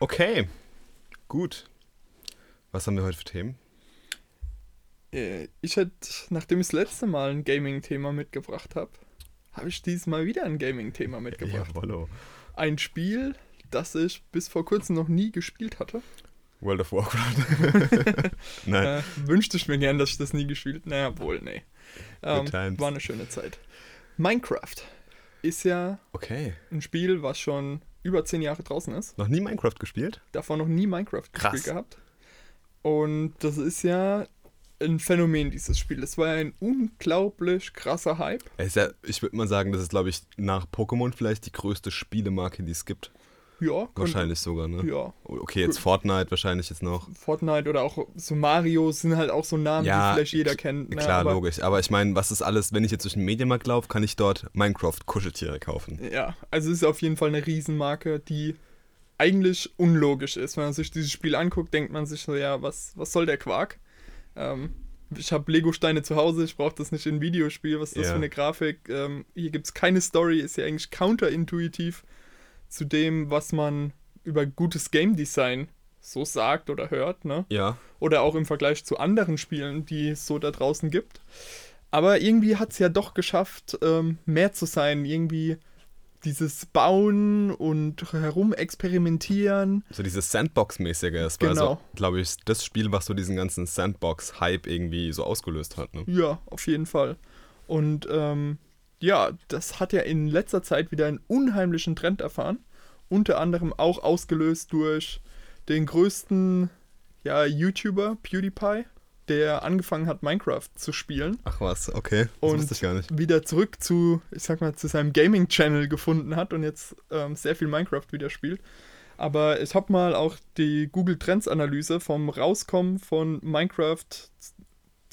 Okay, gut. Was haben wir heute für Themen? Äh, Ich hätte, nachdem ich das letzte Mal ein Gaming-Thema mitgebracht habe, habe ich dieses Mal wieder ein Gaming-Thema mitgebracht. Jawollo. Ein Spiel, das ich bis vor kurzem noch nie gespielt hatte. World of Warcraft. Nein. Äh, wünschte ich mir gern, dass ich das nie gespielt Naja, wohl, nee. Ähm, war eine schöne Zeit. Minecraft ist ja Okay. ein Spiel, was schon über zehn Jahre draußen ist. Noch nie Minecraft gespielt? Davor noch nie Minecraft Krass. gespielt gehabt. Und das ist ja ein Phänomen, dieses Spiel. Das war ja ein unglaublich krasser Hype. Es ist ja, ich würde mal sagen, das ist, glaube ich, nach Pokémon vielleicht die größte Spielemarke, die es gibt. Ja, Wahrscheinlich sogar, ne? Ja. Okay, jetzt Fortnite wahrscheinlich jetzt noch. Fortnite oder auch so Mario sind halt auch so Namen, Ja, die vielleicht jeder kennt. ne? Klar, aber, logisch. Aber ich meine, was ist alles, wenn ich jetzt durch den Medienmarkt laufe, kann ich dort Minecraft-Kuscheltiere kaufen. Ja, also es ist auf jeden Fall eine Riesenmarke, die eigentlich unlogisch ist. Wenn man sich dieses Spiel anguckt, denkt man sich so, ja, was, was soll der Quark? Ähm, ich habe Lego-Steine zu Hause, ich brauche das nicht in ein Videospiel. Was ist das Ja. für eine Grafik? Ähm, hier gibt es keine Story, ist ja eigentlich counterintuitiv zu dem, was man über gutes Game Design so sagt oder hört, ne? Ja. Oder auch im Vergleich zu anderen Spielen, die es so da draußen gibt. Aber irgendwie hat es ja doch geschafft, ähm, mehr zu sein. Irgendwie dieses Bauen und herumexperimentieren. So dieses Sandbox-mäßige. Das war Genau. so, glaube ich, das Spiel, was so diesen ganzen Sandbox-Hype irgendwie so ausgelöst hat. Ne? Ja, auf jeden Fall. Und ähm, ja, das hat ja in letzter Zeit wieder einen unheimlichen Trend erfahren. Unter anderem auch ausgelöst durch den größten ja, YouTuber, PewDiePie, der angefangen hat, Minecraft zu spielen. Ach was, okay. Das Und ich gar nicht. wieder zurück zu, ich sag mal, zu seinem Gaming-Channel gefunden hat und jetzt ähm, sehr viel Minecraft wieder spielt. Aber ich habe mal auch die Google Trends-Analyse vom Rauskommen von Minecraft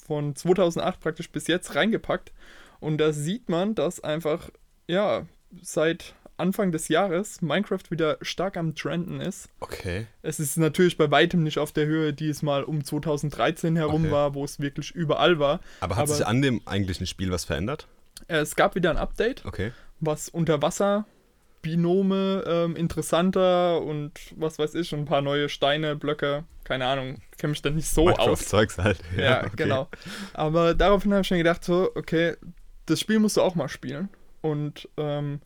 von 2008 praktisch bis jetzt reingepackt. Und da sieht man, dass einfach, ja, seit Anfang des Jahres Minecraft wieder stark am Trenden ist. Okay. Es ist natürlich bei weitem nicht auf der Höhe, die es mal um 2013 herum Okay. war, wo es wirklich überall war. Aber hat Aber- sich an dem eigentlichen Spiel was verändert? Äh, Es gab wieder ein Update. Okay. was Unterwasser-Binome ähm, interessanter und was weiß ich, ein paar neue Steine, Blöcke, keine Ahnung, kenne mich da nicht so aus. Minecraft-Zeugs halt. Ja, okay. genau. Aber daraufhin habe ich mir gedacht, so, okay, das Spiel musst du auch mal spielen. Und ähm,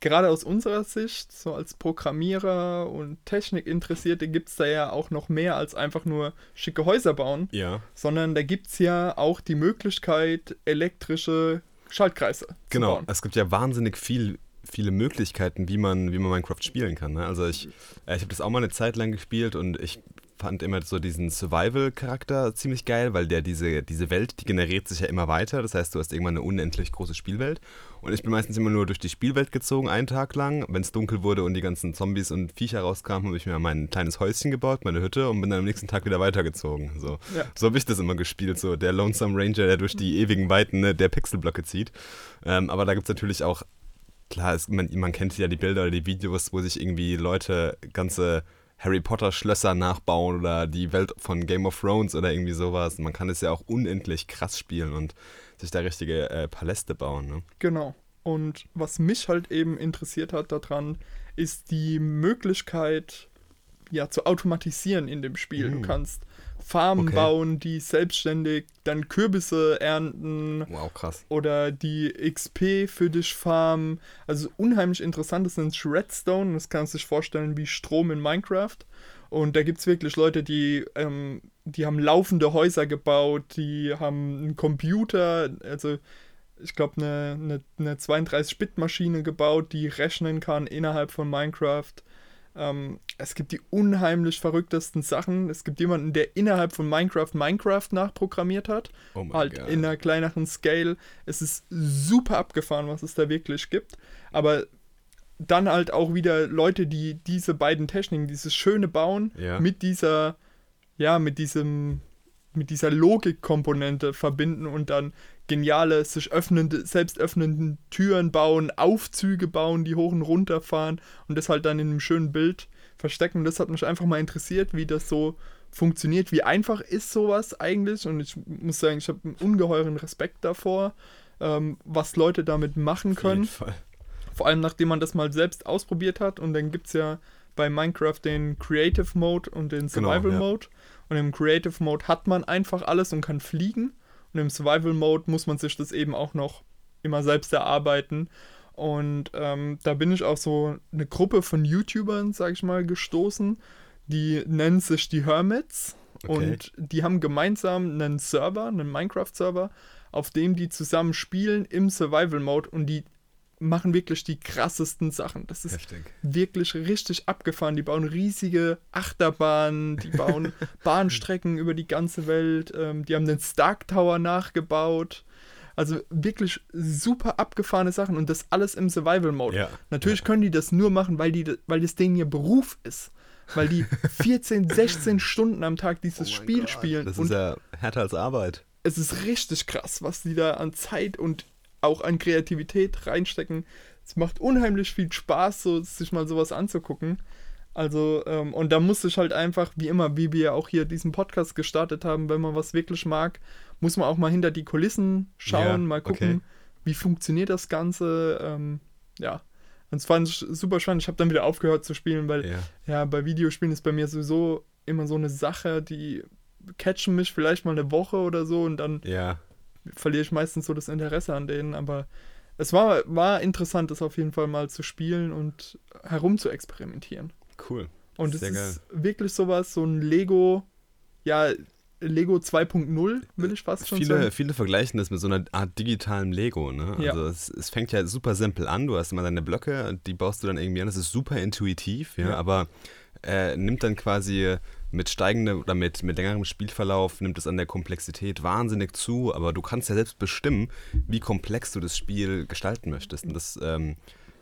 gerade aus unserer Sicht, so als Programmierer und Technikinteressierte, gibt es da ja auch noch mehr als einfach nur schicke Häuser bauen, Ja, sondern da gibt es ja auch die Möglichkeit, elektrische Schaltkreise zu genau. bauen. Es gibt ja wahnsinnig viel, viele Möglichkeiten, wie man, wie man Minecraft spielen kann. Ne? Also ich, äh, ich habe das auch mal eine Zeit lang gespielt und ich fand immer so diesen Survival-Charakter ziemlich geil, weil der diese, diese Welt, die generiert sich ja immer weiter. Das heißt, du hast irgendwann eine unendlich große Spielwelt. Und ich bin meistens immer nur durch die Spielwelt gezogen, einen Tag lang. Wenn es dunkel wurde und die ganzen Zombies und Viecher rauskamen, habe ich mir mein kleines Häuschen gebaut, meine Hütte und bin dann am nächsten Tag wieder weitergezogen. So, Ja. so habe ich das immer gespielt, so der Lonesome Ranger, der durch die ewigen Weiten ne, der Pixelblöcke zieht. Ähm, aber da gibt es natürlich auch, klar, es, man, man kennt ja die Bilder oder die Videos, wo sich irgendwie Leute ganze Harry Potter Schlösser nachbauen oder die Welt von Game of Thrones oder irgendwie sowas. Man kann es ja auch unendlich krass spielen und sich da richtige äh, Paläste bauen. Ne? Genau. Und was mich halt eben interessiert hat daran, ist die Möglichkeit, ja, zu automatisieren in dem Spiel. Du Mhm. kannst Farmen Okay. bauen, die selbstständig dann Kürbisse ernten Wow, krass. oder die XP für dich farmen. Also unheimlich interessant, das sich Redstone. Das kannst du sich vorstellen wie Strom in Minecraft. Und da gibt es wirklich Leute, die, ähm, die haben laufende Häuser gebaut, die haben einen Computer, also ich glaube eine, eine, eine 32-Bit-Maschine gebaut, die rechnen kann innerhalb von Minecraft. Ähm, es gibt die unheimlich verrücktesten Sachen. Es gibt jemanden, der innerhalb von Minecraft Minecraft nachprogrammiert hat Oh mein halt Gott. in einer kleineren Scale. Es ist super abgefahren, was es da wirklich gibt. Aber dann halt auch wieder Leute, die diese beiden Techniken, dieses schöne Bauen Ja. mit dieser, ja, mit diesem, mit dieser Logikkomponente verbinden und dann geniale, sich öffnende, selbst öffnenden Türen bauen, Aufzüge bauen, die hoch und runter fahren und das halt dann in einem schönen Bild verstecken. Das hat mich einfach mal interessiert, wie das so funktioniert. Wie einfach ist sowas eigentlich? Und ich muss sagen, ich habe einen ungeheuren Respekt davor, ähm, was Leute damit machen Auf jeden können. Fall. Vor allem, nachdem man das mal selbst ausprobiert hat. Und dann gibt es ja bei Minecraft den Creative Mode und den Genau, Survival ja. Mode. Und im Creative Mode hat man einfach alles und kann fliegen. Und im Survival Mode muss man sich das eben auch noch immer selbst erarbeiten. Und ähm, da bin ich auf so eine Gruppe von YouTubern, sag ich mal, gestoßen. Die nennen sich die Hermits. Okay. Und die haben gemeinsam einen Server, einen Minecraft-Server, auf dem die zusammen spielen im Survival-Mode und die machen wirklich die krassesten Sachen. Das ist Heftig. wirklich richtig abgefahren. Die bauen riesige Achterbahnen, die bauen Bahnstrecken über die ganze Welt. Ähm, die haben den Stark Tower nachgebaut. Also wirklich super abgefahrene Sachen und das alles im Survival-Mode. Ja. Natürlich können die das nur machen, weil, die, weil das denen ihr Beruf ist. Weil die 14, 16 Stunden am Tag dieses Oh Spiel Gott, spielen. Das ist ja härter als Arbeit. es ist richtig krass, was die da an Zeit und auch an Kreativität reinstecken. Es macht unheimlich viel Spaß, so, sich mal sowas anzugucken. Also, ähm, und da musste ich halt einfach, wie immer, wie wir auch hier diesen Podcast gestartet haben, wenn man was wirklich mag, muss man auch mal hinter die Kulissen schauen, Ja, mal gucken, okay. wie funktioniert das Ganze. Ähm, ja, und das fand ich super spannend. Ich habe dann wieder aufgehört zu spielen, weil Ja. ja, bei Videospielen ist bei mir sowieso immer so eine Sache, die catchen mich vielleicht mal eine Woche oder so und dann Ja. Verliere ich meistens so das Interesse an denen, aber es war, war interessant, das auf jeden Fall mal zu spielen und herum zu experimentieren. Cool. Und es ist wirklich sowas, so ein Lego, ja, Lego 2.0, will ich fast schon Viele, sagen. viele vergleichen das mit so einer Art digitalem Lego, ne? Ja. Also es, es fängt ja super simpel an, du hast immer deine Blöcke, die baust du dann irgendwie an, das ist super intuitiv, ja, Ja. aber äh, nimmt dann quasi mit steigendem oder mit, mit längerem Spielverlauf, nimmt es an der Komplexität wahnsinnig zu, aber du kannst ja selbst bestimmen, wie komplex du das Spiel gestalten möchtest. Und das ähm,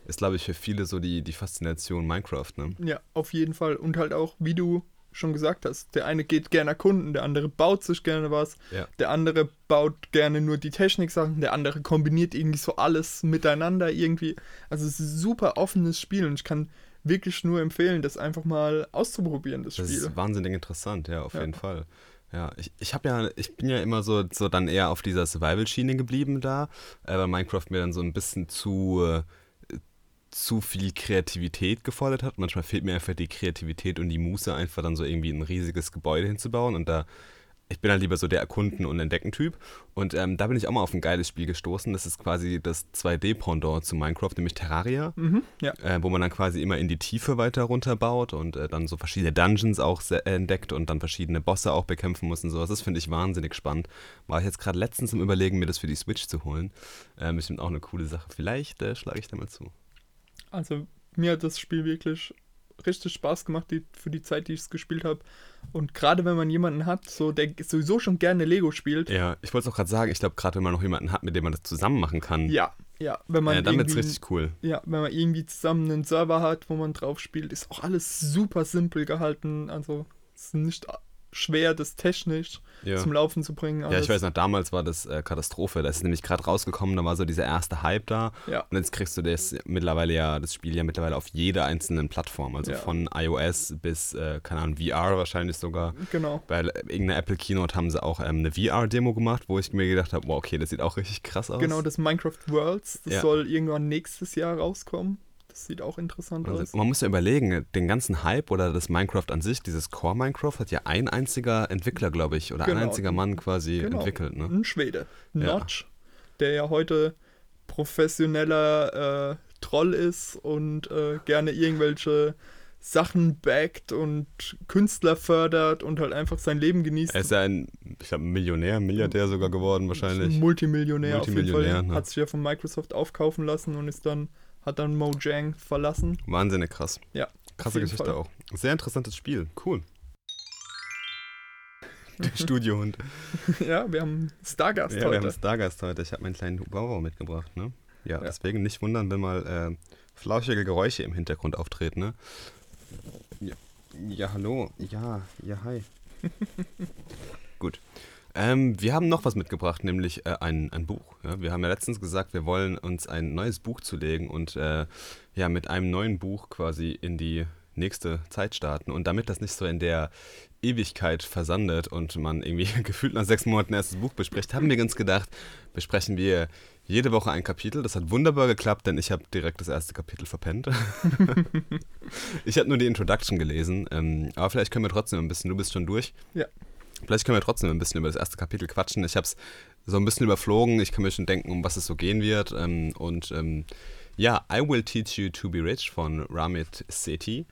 ist, glaube ich, für viele so die, die Faszination Minecraft, ne? Ja, auf jeden Fall. Und halt auch, wie du schon gesagt hast, der eine geht gerne erkunden, der andere baut sich gerne was, Ja. der andere baut gerne nur die Technik-Sachen, der andere kombiniert irgendwie so alles miteinander irgendwie. Also es ist ein super offenes Spiel und ich kann wirklich nur empfehlen, das einfach mal auszuprobieren, das, Das Spiel. ist wahnsinnig interessant, ja, auf Ja. jeden Fall. Ja, ich, ich habe ja, ich bin ja immer so, so dann eher auf dieser Survival-Schiene geblieben da, äh, weil Minecraft mir dann so ein bisschen zu, äh, zu viel Kreativität gefordert hat. Manchmal fehlt mir einfach die Kreativität und die Muße, einfach dann so irgendwie ein riesiges Gebäude hinzubauen und da ich bin halt lieber so der Erkunden- und Entdecken-Typ. Und ähm, da bin ich auch mal auf ein geiles Spiel gestoßen. Das ist quasi das 2D-Pendant zu Minecraft, nämlich Terraria Mhm, ja. äh, wo man dann quasi immer in die Tiefe weiter runterbaut und äh, dann so verschiedene Dungeons auch äh, entdeckt und dann verschiedene Bosse auch bekämpfen muss und sowas. Das finde ich wahnsinnig spannend. War ich jetzt gerade letztens im Überlegen, mir das für die Switch zu holen. Äh, bestimmt auch eine coole Sache. Vielleicht äh, schlage ich da mal zu. Also mir hat das Spiel wirklich richtig Spaß gemacht die, für die Zeit, die ich es gespielt habe. Und gerade wenn man jemanden hat, so der sowieso schon gerne Lego spielt, Ja, ich wollte es auch gerade sagen, ich glaube, gerade wenn man noch jemanden hat, mit dem man das zusammen machen kann, ja, ja, wenn man äh, dann wird es richtig cool. Ja, wenn man irgendwie zusammen einen Server hat, wo man drauf spielt, ist auch alles super simpel gehalten. Also es ist nicht schwer, das technisch Ja. zum Laufen zu bringen. Ja, ich alles. weiß noch, damals war das äh, Katastrophe. Da ist nämlich gerade rausgekommen, da war so dieser erste Hype da. Ja. Und jetzt kriegst du das mittlerweile ja, das Spiel ja mittlerweile auf jeder einzelnen Plattform. Also Ja. von iOS bis, äh, keine Ahnung, VR wahrscheinlich sogar. Genau. Bei irgendeiner Apple Keynote haben sie auch ähm, eine VR-Demo gemacht, wo ich mir gedacht habe, wow, okay, das sieht auch richtig krass aus. Genau, das Minecraft Worlds, das soll irgendwann nächstes Jahr rauskommen. Das sieht auch interessant aus. Also, man muss ja überlegen, den ganzen Hype oder das Minecraft an sich, dieses Core Minecraft, hat ja ein einziger Entwickler, glaube ich, oder ein Genau. einziger Mann quasi Genau. entwickelt. Ne? Ein Schwede, Ja. Notch, der ja heute professioneller äh, Troll ist und äh, gerne irgendwelche Sachen backt und Künstler fördert und halt einfach sein Leben genießt. Er ist ja ein, ich glaube, Millionär, Milliardär sogar geworden wahrscheinlich. Multimillionär, auf jeden Multimillionär, Fall. ne? Hat sich ja von Microsoft aufkaufen lassen und ist dann, hat dann Mojang verlassen. Wahnsinnig krass. Ja. Krasse Geschichte Fall. auch. Sehr interessantes Spiel. Cool. Der Studiohund. ja, wir haben Stargast Ja, wir haben heute. Stargast heute. Ich habe meinen kleinen Wow mitgebracht. Ne? Ja, Ja. deswegen nicht wundern, wenn mal äh, flauschige Geräusche im Hintergrund auftreten. Ne? Ja, ja, hallo. Ja, ja, hi. Gut. Ähm, wir haben noch was mitgebracht, nämlich äh, ein, ein Buch. Ja? Wir haben ja letztens gesagt, wir wollen uns ein neues Buch zulegen und äh, ja, mit einem neuen Buch quasi in die nächste Zeit starten. Und damit das nicht so in der Ewigkeit versandet und man irgendwie gefühlt nach sechs Monaten erst das Buch bespricht, haben wir uns gedacht, besprechen wir jede Woche ein Kapitel. Das hat wunderbar geklappt, denn ich habe direkt das erste Kapitel verpennt. ich habe nur die Introduction gelesen, ähm, aber vielleicht können wir trotzdem ein bisschen, du bist schon durch. Ja. Vielleicht können wir trotzdem ein bisschen über das erste Kapitel quatschen. Ich habe es so ein bisschen überflogen, ich kann mir schon denken, um was es so gehen wird. Ähm, und ähm, ja, I Will Teach You to Be Rich von Ramit Sethi.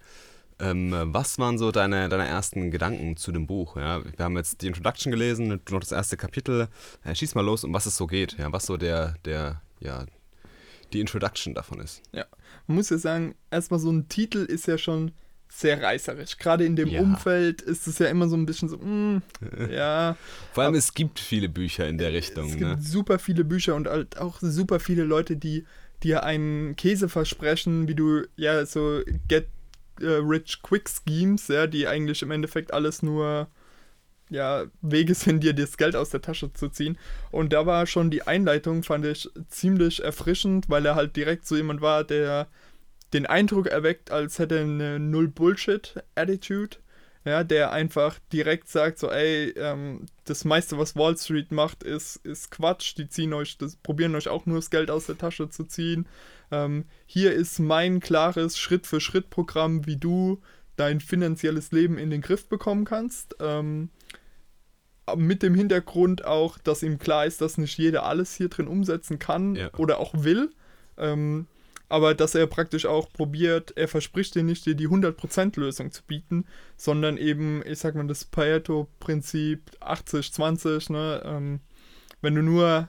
Ähm, was waren so deine, deine ersten Gedanken zu dem Buch? Ja? Wir haben jetzt die Introduction gelesen, noch das erste Kapitel. Äh, schieß mal los, um was es so geht. Ja? Was so der, der, ja, die Introduction davon ist. Ja, man muss ja sagen, erstmal so ein Titel ist ja schon sehr reißerisch. Gerade in dem ja. Umfeld ist es ja immer so ein bisschen so, mm, ja. Vor allem, es gibt viele Bücher in der Richtung. Es gibt ne? super viele Bücher und halt auch super viele Leute, die dir einen Käse versprechen, wie du, ja, so Get äh, Rich Quick Schemes, ja, die eigentlich im Endeffekt alles nur ja, Wege sind, dir das Geld aus der Tasche zu ziehen. Und da war schon die Einleitung, fand ich ziemlich erfrischend, weil er halt direkt so jemand war, der den Eindruck erweckt, als hätte er eine Null-Bullshit-Attitude. Ja, der einfach direkt sagt, so, ey, ähm, das meiste, was Wall Street macht, ist, ist Quatsch. Die ziehen euch, das, probieren euch auch nur das Geld aus der Tasche zu ziehen. Ähm, hier ist mein klares Schritt-für-Schritt-Programm, wie du dein finanzielles Leben in den Griff bekommen kannst. Ähm, mit dem Hintergrund auch, dass ihm klar ist, dass nicht jeder alles hier drin umsetzen kann ja. oder auch will. Ähm, aber dass er praktisch auch probiert, er verspricht dir nicht, dir die 100% Lösung zu bieten, sondern eben, ich sag mal, das Pareto-Prinzip 80-20, ne? Ähm, wenn du nur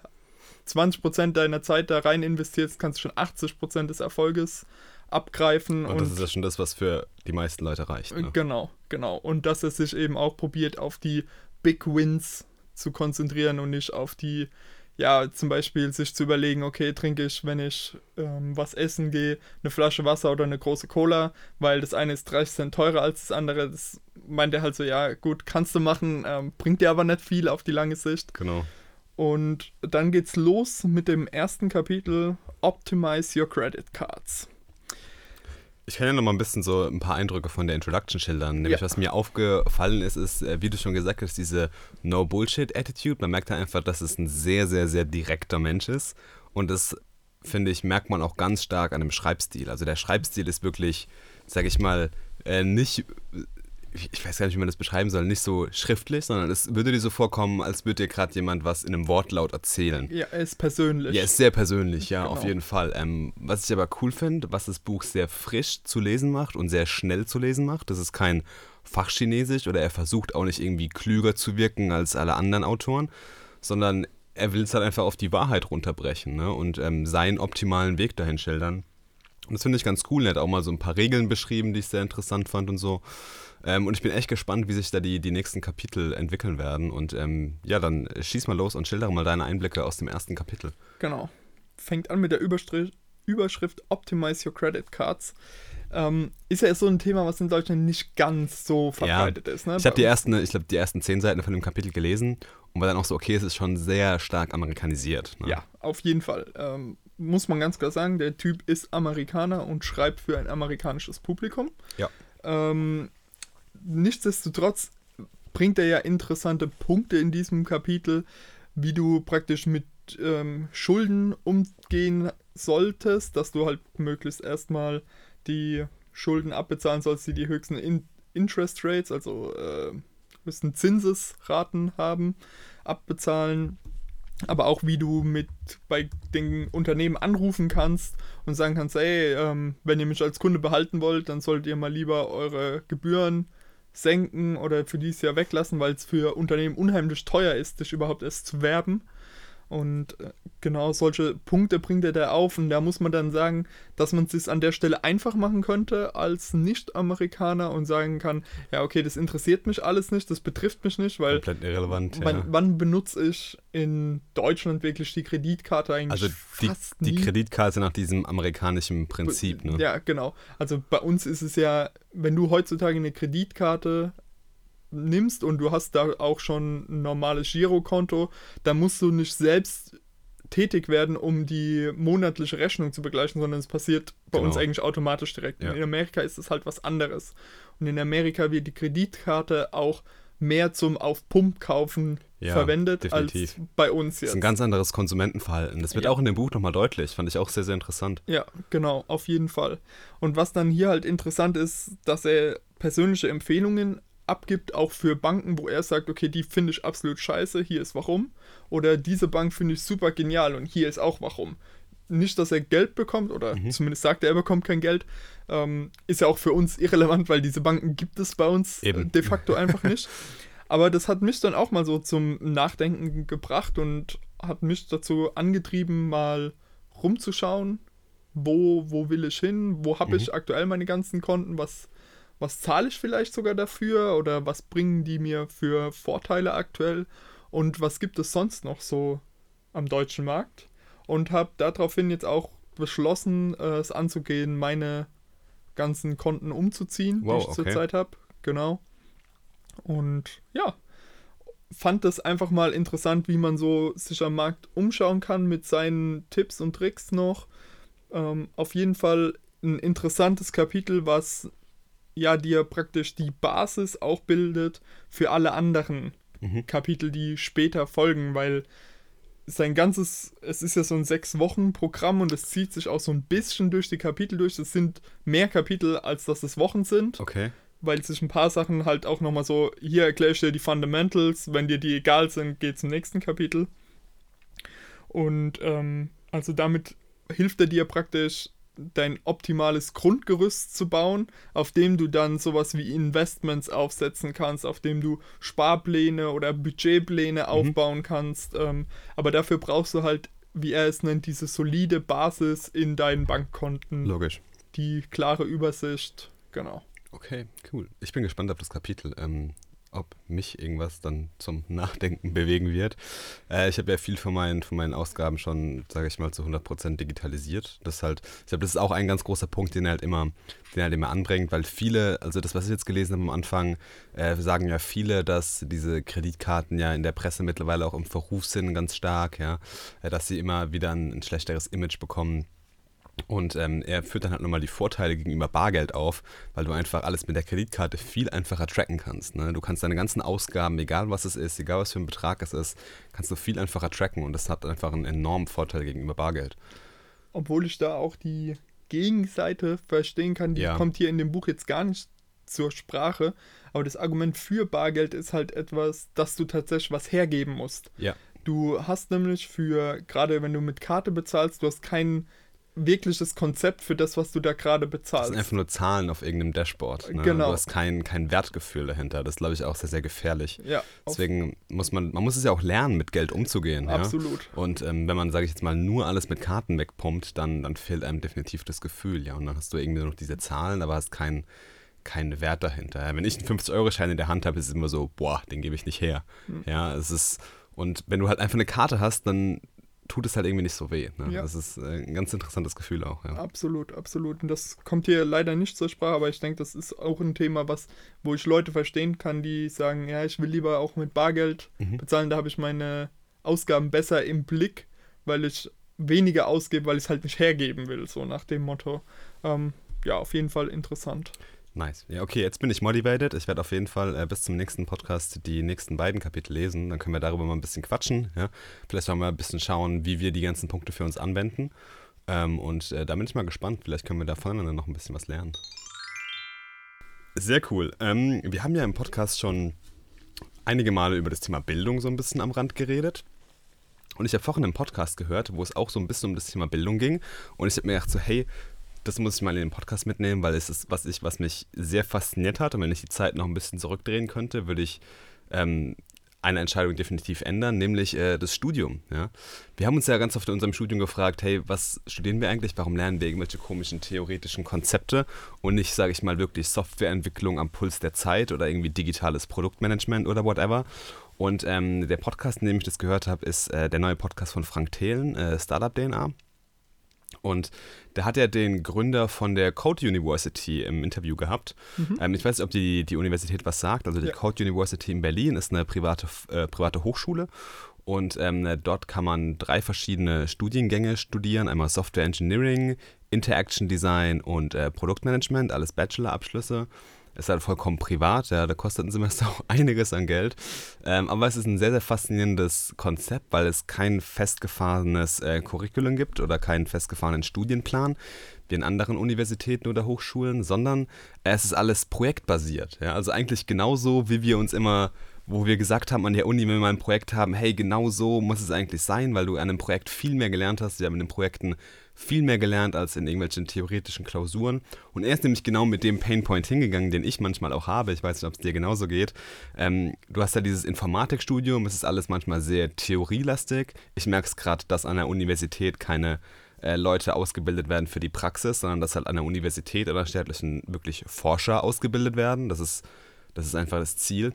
20% deiner Zeit da rein investierst, kannst du schon 80% des Erfolges abgreifen. Und, und das ist ja schon das, was für die meisten Leute reicht. Ne? Genau, genau. Und dass er sich eben auch probiert, auf die Big Wins zu konzentrieren und nicht auf die, ja, zum Beispiel sich zu überlegen, okay, trinke ich, wenn ich ähm, was essen gehe, eine Flasche Wasser oder eine große Cola, weil das eine ist 30 Cent teurer als das andere. Das meint er halt so, ja, gut, kannst du machen, ähm, bringt dir aber nicht viel auf die lange Sicht. Genau. Und dann geht's los mit dem ersten Kapitel Optimize Your Credit Cards. Ich kann ja noch mal ein bisschen so ein paar Eindrücke von der Introduction schildern. Nämlich, ja. was mir aufgefallen ist, ist, äh, wie du schon gesagt hast, diese No-Bullshit-Attitude. Man merkt da einfach, dass es ein sehr, sehr, sehr direkter Mensch ist. Und das, finde ich, merkt man auch ganz stark an dem Schreibstil. Also der Schreibstil ist wirklich, sage ich mal, äh, nicht ich weiß gar nicht, wie man das beschreiben soll, nicht so schriftlich, sondern es würde dir so vorkommen, als würde dir gerade jemand was in einem Wortlaut erzählen. Ja, er ist persönlich. Ja, ist sehr persönlich, ja, genau. auf jeden Fall. Ähm, was ich aber cool finde, was das Buch sehr frisch zu lesen macht und sehr schnell zu lesen macht, das ist kein Fachchinesisch oder er versucht auch nicht irgendwie klüger zu wirken als alle anderen Autoren, sondern er will es halt einfach auf die Wahrheit runterbrechen ne? und ähm, seinen optimalen Weg dahin schildern. Und das finde ich ganz cool. Er hat auch mal so ein paar Regeln beschrieben, die ich sehr interessant fand und so. Ähm, und ich bin echt gespannt, wie sich da die, die nächsten Kapitel entwickeln werden. Und ähm, ja, dann schieß mal los und schildere mal deine Einblicke aus dem ersten Kapitel. Genau. Fängt an mit der Überschrift, Überschrift Optimize Your Credit Cards. Ähm, ist ja so ein Thema, was in Deutschland nicht ganz so verbreitet ja. ist. Ne? Ich habe die ersten, ich glaube, die ersten zehn Seiten von dem Kapitel gelesen und war dann auch so, okay, es ist schon sehr stark amerikanisiert. Ne? Ja, auf jeden Fall. Ähm, muss man ganz klar sagen, der Typ ist Amerikaner und schreibt für ein amerikanisches Publikum. Ja. Ähm, nichtsdestotrotz bringt er ja interessante Punkte in diesem Kapitel, wie du praktisch mit ähm, Schulden umgehen solltest, dass du halt möglichst erstmal die Schulden abbezahlen sollst, die die höchsten in Interest Rates, also äh, müssen Zinsesraten haben, abbezahlen. Aber auch wie du mit bei den Unternehmen anrufen kannst und sagen kannst, ey, ähm, wenn ihr mich als Kunde behalten wollt, dann solltet ihr mal lieber eure Gebühren senken oder für dieses Jahr weglassen, weil es für Unternehmen unheimlich teuer ist, dich überhaupt erst zu werben. Und äh, genau solche Punkte bringt er da auf. Und da muss man dann sagen, dass man es sich an der Stelle einfach machen könnte als Nicht-Amerikaner und sagen kann, ja, okay, das interessiert mich alles nicht, das betrifft mich nicht, weil komplett irrelevant. Wann, ja. wann benutze ich in Deutschland wirklich die Kreditkarte eigentlich? Also die, fast die Kreditkarte nach diesem amerikanischen Prinzip, ne? Ja, genau. Also bei uns ist es ja, wenn du heutzutage eine Kreditkarte nimmst und du hast da auch schon ein normales Girokonto, dann musst du nicht selbst tätig werden, um die monatliche Rechnung zu begleichen, sondern es passiert bei genau. uns eigentlich automatisch direkt. Ja. In Amerika ist es halt was anderes. Und in Amerika wird die Kreditkarte auch mehr zum auf Pump kaufen Ja, verwendet definitiv. als bei uns Das jetzt. ist ein ganz anderes Konsumentenverhalten. Das wird Ja. auch in dem Buch nochmal deutlich. Fand ich auch sehr, sehr interessant. Ja, genau, auf jeden Fall. Und was dann hier halt interessant ist, dass er persönliche Empfehlungen abgibt, auch für Banken, wo er sagt, okay, die finde ich absolut scheiße, hier ist warum. Oder diese Bank finde ich super genial und hier ist auch warum. Nicht, dass er Geld bekommt, oder Mhm. zumindest sagt er, er bekommt kein Geld. Ähm, ist ja auch für uns irrelevant, weil diese Banken gibt es bei uns äh, de facto einfach nicht. Aber das hat mich dann auch mal so zum Nachdenken gebracht und hat mich dazu angetrieben, mal rumzuschauen, wo, wo will ich hin, wo habe ich aktuell meine ganzen Konten, was, was zahle ich vielleicht sogar dafür oder was bringen die mir für Vorteile aktuell und was gibt es sonst noch so am deutschen Markt und habe daraufhin jetzt auch beschlossen, äh, es anzugehen, meine ganzen Konten umzuziehen, Wow, die ich okay. zurzeit habe. Genau. Und ja, fand das einfach mal interessant, wie man so sich am Markt umschauen kann mit seinen Tipps und Tricks noch. Ähm, auf jeden Fall ein interessantes Kapitel, was ja dir praktisch die Basis auch bildet für alle anderen Mhm. Kapitel, die später folgen, weil sein ganzes, es ist ja so ein sechs Wochen Programm und es zieht sich auch so ein bisschen durch die Kapitel durch. Es sind mehr Kapitel, als dass es Wochen sind Okay. weil sich ein paar Sachen halt auch nochmal so, hier erkläre ich dir die Fundamentals, wenn dir die egal sind, geht zum nächsten Kapitel. Und ähm, also damit hilft er dir praktisch, dein optimales Grundgerüst zu bauen, auf dem du dann sowas wie Investments aufsetzen kannst, auf dem du Sparpläne oder Budgetpläne aufbauen kannst. Ähm, aber dafür brauchst du halt, wie er es nennt, diese solide Basis in deinen Bankkonten, Logisch. die klare Übersicht. Genau. Okay, cool. Ich bin gespannt auf das Kapitel, ähm, ob mich irgendwas dann zum Nachdenken bewegen wird. Äh, ich habe ja viel von meinen, von meinen Ausgaben schon, sage ich mal, zu 100% digitalisiert. Das halt, ich glaube, das ist auch ein ganz großer Punkt, den er halt immer, den er halt immer anbringt, weil viele, also das, was ich jetzt gelesen habe am Anfang, äh, sagen ja viele, dass diese Kreditkarten ja in der Presse mittlerweile auch im Verruf sind, ganz stark, ja, äh, dass sie immer wieder ein, ein schlechteres Image bekommen. Und ähm, er führt dann halt nochmal die Vorteile gegenüber Bargeld auf, weil du einfach alles mit der Kreditkarte viel einfacher tracken kannst. Ne? Du kannst deine ganzen Ausgaben, egal was es ist, egal was für ein Betrag es ist, kannst du viel einfacher tracken und das hat einfach einen enormen Vorteil gegenüber Bargeld. obwohl ich da auch die Gegenseite verstehen kann, die Ja. kommt hier in dem Buch jetzt gar nicht zur Sprache. Aber das Argument für Bargeld ist halt etwas, dass du tatsächlich was hergeben musst. Ja. Du hast nämlich für, gerade wenn du mit Karte bezahlst, du hast kein wirkliches Konzept für das, was du da gerade Das bezahlst. sind einfach nur Zahlen auf irgendeinem Dashboard. Ne? Genau. Du hast kein, kein Wertgefühl dahinter. Das glaube ich, auch sehr, sehr gefährlich. ja, Deswegen muss man, man muss es ja auch lernen, mit Geld umzugehen. Ja? absolut. Und ähm, wenn man, sage ich jetzt mal, nur alles mit Karten wegpumpt, dann, dann fehlt einem definitiv das Gefühl, ja. Und dann hast du irgendwie nur noch diese Zahlen, aber hast keinen keinen Wert dahinter. Ja? Wenn ich einen 50-Euro-Schein in der Hand habe, ist es immer so, boah, den gebe ich nicht her. Hm. Ja, es ist, und wenn du halt einfach eine Karte hast, dann tut es halt irgendwie nicht so weh. Ne? Ja. Das ist äh, ein ganz interessantes Gefühl auch, ja. Absolut, absolut. Und das kommt hier leider nicht zur Sprache, aber ich denke, das ist auch ein Thema, was, wo ich Leute verstehen kann, die sagen, ja, ich will lieber auch mit Bargeld Mhm. bezahlen, da habe ich meine Ausgaben besser im Blick, weil ich weniger ausgebe, weil ich es halt nicht hergeben will, so nach dem Motto. Ähm, ja, auf jeden Fall interessant. Nice. Ja, okay, jetzt bin ich motivated. Ich werde auf jeden Fall äh, bis zum nächsten Podcast die nächsten beiden Kapitel lesen. Dann können wir darüber mal ein bisschen quatschen. Ja? Vielleicht auch mal ein bisschen schauen, wie wir die ganzen Punkte für uns anwenden. Ähm, und äh, da bin ich mal gespannt. Vielleicht können wir da voneinander noch ein bisschen was lernen. Sehr cool. Ähm, wir haben ja im Podcast schon einige Male über das Thema Bildung so ein bisschen am Rand geredet. Und ich habe vorhin einen Podcast gehört, wo es auch so ein bisschen um das Thema Bildung ging. Und ich habe mir gedacht, so, hey, das muss ich mal in den Podcast mitnehmen, weil es ist, was, ich, was mich sehr fasziniert hat. Und wenn ich die Zeit noch ein bisschen zurückdrehen könnte, würde ich ähm, eine Entscheidung definitiv ändern, nämlich äh, das Studium. Ja? Wir haben uns ja ganz oft in unserem Studium gefragt, hey, was studieren wir eigentlich? Warum lernen wir irgendwelche komischen theoretischen Konzepte und nicht, sage ich mal, wirklich Softwareentwicklung am Puls der Zeit oder irgendwie digitales Produktmanagement oder whatever. Und ähm, der Podcast, in dem ich das gehört habe, ist äh, der neue Podcast von Frank Thelen, äh, Startup DNA. Und da hat er den Gründer von der Code University im Interview gehabt. Ähm, ich weiß nicht, ob die, die Universität was sagt. Also die Ja. Code University in Berlin ist eine private, äh, private Hochschule. Und ähm, dort kann man drei verschiedene Studiengänge studieren. Einmal Software Engineering, Interaction Design und äh, Produktmanagement, alles Bachelor-Abschlüsse. Ist halt vollkommen privat, ja, da kostet ein Semester auch einiges an Geld. Ähm, aber es ist ein sehr, sehr faszinierendes Konzept, weil es kein festgefahrenes äh, Curriculum gibt oder keinen festgefahrenen Studienplan wie in anderen Universitäten oder Hochschulen, sondern es ist alles projektbasiert. Ja? Also eigentlich genauso, wie wir uns immer wo wir gesagt haben an der Uni, wenn wir ein Projekt haben, hey, genau so muss es eigentlich sein, weil du an einem Projekt viel mehr gelernt hast. Wir haben in den Projekten viel mehr gelernt als in irgendwelchen theoretischen Klausuren. Und er ist nämlich genau mit dem Painpoint hingegangen, den ich manchmal auch habe. Ich weiß nicht, ob es dir genauso geht. Ähm, du hast ja dieses Informatikstudium, es ist alles manchmal sehr theorielastig. Ich merke es gerade, dass an der Universität keine äh, Leute ausgebildet werden für die Praxis, sondern dass halt an der Universität oder staatlichen wirklich Forscher ausgebildet werden. Das ist, das ist einfach das Ziel.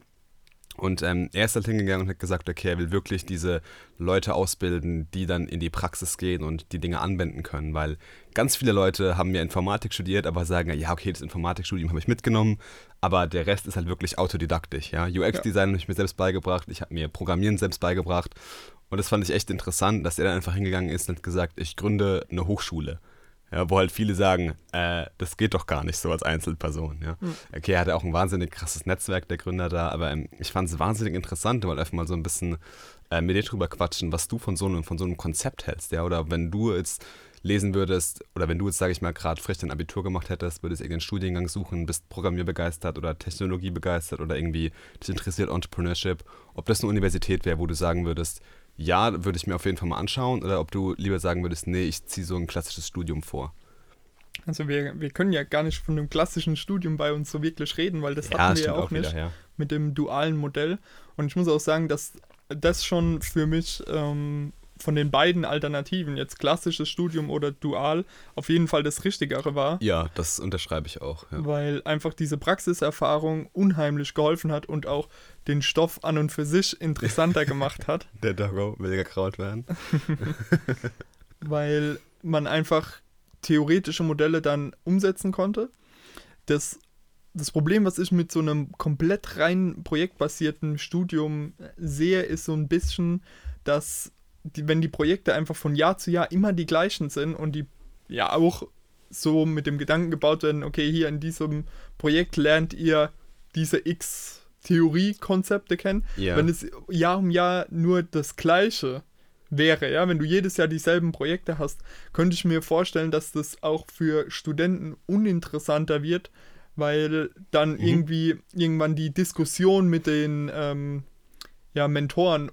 Und ähm, er ist halt hingegangen und hat gesagt, okay, er will wirklich diese Leute ausbilden, die dann in die Praxis gehen und die Dinge anwenden können, weil ganz viele Leute haben ja Informatik studiert, aber sagen, ja, okay, das Informatikstudium habe ich mitgenommen, aber der Rest ist halt wirklich autodidaktisch, ja. UX-Design ja. habe ich mir selbst beigebracht, ich habe mir Programmieren selbst beigebracht und das fand ich echt interessant, dass er dann einfach hingegangen ist und hat gesagt, ich gründe eine Hochschule. Ja, wo halt viele sagen, äh, das geht doch gar nicht so als Einzelperson. Ja. Mhm. Okay, er hatte auch ein wahnsinnig krasses Netzwerk, der Gründer da, aber ähm, ich fand es wahnsinnig interessant, weil einfach mal so ein bisschen äh, mit dir drüber quatschen, was du von so einem, von so einem Konzept hältst. Ja, oder wenn du jetzt lesen würdest, oder wenn du jetzt, sage ich mal, gerade frisch dein Abitur gemacht hättest, würdest irgendeinen Studiengang suchen, bist programmierbegeistert oder Technologie begeistert oder irgendwie dich interessiert Entrepreneurship, ob das eine Universität wäre, wo du sagen würdest, ja, würde ich mir auf jeden Fall mal anschauen, oder ob du lieber sagen würdest, nee, ich ziehe so ein klassisches Studium vor. Also wir, wir können ja gar nicht von einem klassischen Studium bei uns so wirklich reden, weil das ja, hatten wir ja auch, auch nicht wieder, ja. mit dem dualen Modell. Und ich muss auch sagen, dass das schon für mich ähm, von den beiden Alternativen, jetzt klassisches Studium oder dual, auf jeden Fall das Richtigere war. Ja, das unterschreibe ich auch. Ja. Weil einfach diese Praxiserfahrung unheimlich geholfen hat und auch den Stoff an und für sich interessanter gemacht hat. Der Doggo will gekraut werden. weil man einfach theoretische Modelle dann umsetzen konnte. Das, das Problem, was ich mit so einem komplett rein projektbasierten Studium sehe, ist so ein bisschen, dass die, wenn die Projekte einfach von Jahr zu Jahr immer die gleichen sind und die ja auch so mit dem Gedanken gebaut werden, okay, hier in diesem Projekt lernt ihr diese X Theoriekonzepte kennen, ja. wenn es Jahr um Jahr nur das Gleiche wäre, ja, wenn du jedes Jahr dieselben Projekte hast, könnte ich mir vorstellen, dass das auch für Studenten uninteressanter wird, weil dann mhm. irgendwie irgendwann die Diskussion mit den ähm, ja, Mentoren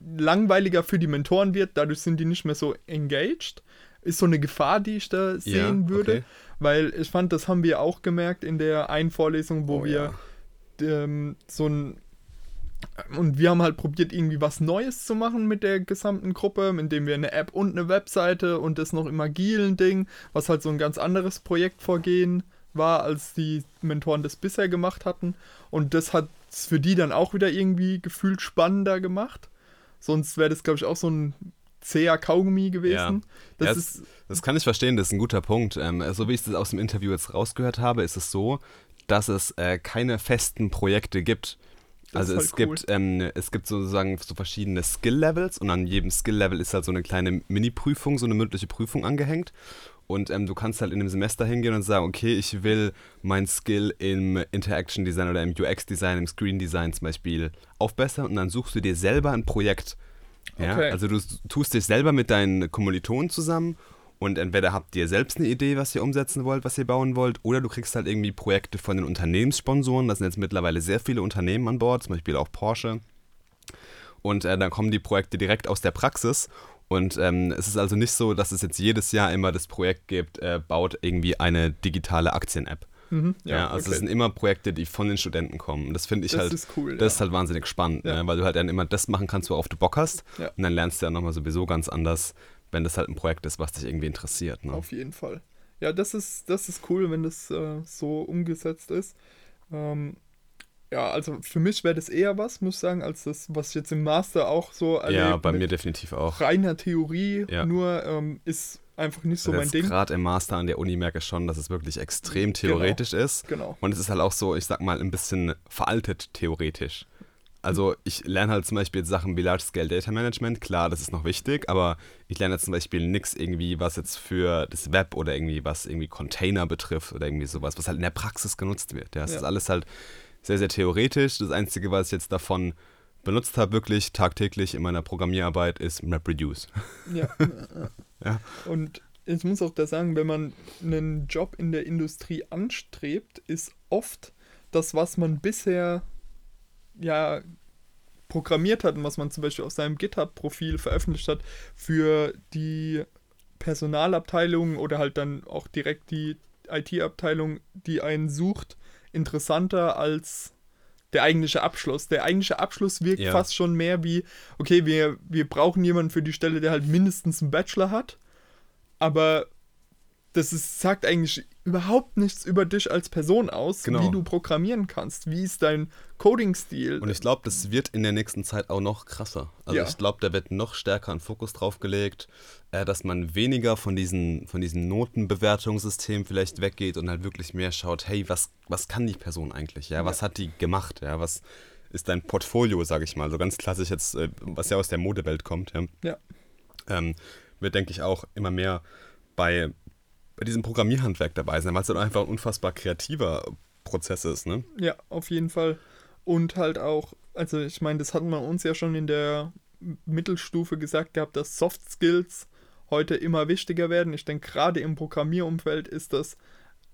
langweiliger für die Mentoren wird, dadurch sind die nicht mehr so engaged. Ist so eine Gefahr, die ich da sehen ja, würde. Okay. Weil ich fand, das haben wir auch gemerkt in der einen Vorlesung, wo oh, wir ja. ähm, so ein und wir haben halt probiert, irgendwie was Neues zu machen mit der gesamten Gruppe, indem wir eine App und eine Webseite und das noch im agilen Ding, was halt so ein ganz anderes Projektvorgehen war, als die Mentoren das bisher gemacht hatten. Und das hat es für die dann auch wieder irgendwie gefühlt spannender gemacht. Sonst wäre das, glaube ich, auch so ein zäher Kaugummi gewesen. Ja. Das, ja, ist, das kann ich verstehen, das ist ein guter Punkt. Ähm, so wie ich das aus dem Interview jetzt rausgehört habe, ist es so, dass es äh, keine festen Projekte gibt. also es cool. gibt ähm, es gibt sozusagen so verschiedene Skill-Levels und an jedem Skill-Level ist halt so eine kleine Mini-Prüfung, so eine mündliche Prüfung angehängt. Und ähm, du kannst halt in dem Semester hingehen und sagen, okay, ich will mein Skill im Interaction Design oder im UX Design, im Screen Design zum Beispiel aufbessern und dann suchst du dir selber ein Projekt. Ja? Okay. Also du tust dich selber mit deinen Kommilitonen zusammen und entweder habt ihr selbst eine Idee, was ihr umsetzen wollt, was ihr bauen wollt, oder du kriegst halt irgendwie Projekte von den Unternehmenssponsoren. Da sind jetzt mittlerweile sehr viele Unternehmen an Bord, zum Beispiel auch Porsche. Und äh, dann kommen die Projekte direkt aus der Praxis und ähm, es ist also nicht so, dass es jetzt jedes Jahr immer das Projekt gibt, äh, baut irgendwie eine digitale Aktien-App. Mhm, ja, ja, also okay. es sind immer Projekte, die von den Studenten kommen. Das finde ich das halt, ist cool, das ja. ist halt wahnsinnig spannend, ne? weil du halt dann immer das machen kannst, worauf du Bock hast. Und dann lernst du ja nochmal sowieso ganz anders, wenn das halt ein Projekt ist, was dich irgendwie interessiert. Ne? Auf jeden Fall. Ja, das ist, das ist cool, wenn das äh, so umgesetzt ist. Ähm, ja, also für mich wäre das eher was, muss ich sagen, als das, was ich jetzt im Master auch so erlebe. Ja, bei mir definitiv auch. Reiner Theorie, ja. nur ähm, ist einfach nicht so also mein Ding. Gerade im Master an der Uni merke ich schon, dass es wirklich extrem genau, theoretisch genau, ist. Genau. Und es ist halt auch so, ich sag mal, ein bisschen veraltet theoretisch. Also ich lerne halt zum Beispiel Sachen wie Large-Scale Data Management, klar, das ist noch wichtig, aber ich lerne zum Beispiel nichts irgendwie, was jetzt für das Web oder irgendwie was irgendwie Container betrifft oder irgendwie sowas, was halt in der Praxis genutzt wird. Ja, das ja. ist alles halt sehr, sehr theoretisch. Das Einzige, was ich jetzt davon benutzt habe, wirklich tagtäglich in meiner Programmierarbeit, ist MapReduce. Ja. ja. Und ich muss auch da sagen, wenn man einen Job in der Industrie anstrebt, ist oft das, was man bisher ja programmiert hat und was man zum Beispiel auf seinem GitHub-Profil veröffentlicht hat für die Personalabteilung oder halt dann auch direkt die IT-Abteilung, die einen sucht, interessanter als der eigentliche Abschluss. Der eigentliche Abschluss wirkt ja. fast schon mehr wie, okay, wir, wir brauchen jemanden für die Stelle, der halt mindestens einen Bachelor hat, aber das ist, sagt eigentlich überhaupt nichts über dich als Person aus, genau. wie du programmieren kannst. Wie ist dein Coding-Stil? Und ich glaube, das wird in der nächsten Zeit auch noch krasser. Also ja. ich glaube, da wird noch stärker ein Fokus drauf gelegt, äh, dass man weniger von, diesen, von diesem Notenbewertungssystem vielleicht weggeht und halt wirklich mehr schaut, hey, was, was kann die Person eigentlich? Ja? ja. Was hat die gemacht? Ja? Was ist dein Portfolio, sage ich mal, so ganz klassisch jetzt, äh, was ja aus der Modewelt kommt. Ja. ja. Ähm, wird, denke ich, auch immer mehr bei bei diesem Programmierhandwerk dabei sein, weil es dann einfach ein unfassbar kreativer Prozess ist, ne? Ja, auf jeden Fall. Und halt auch, also ich meine, das hatten wir uns ja schon in der Mittelstufe gesagt gehabt, dass Soft Skills heute immer wichtiger werden. Ich denke, gerade im Programmierumfeld ist das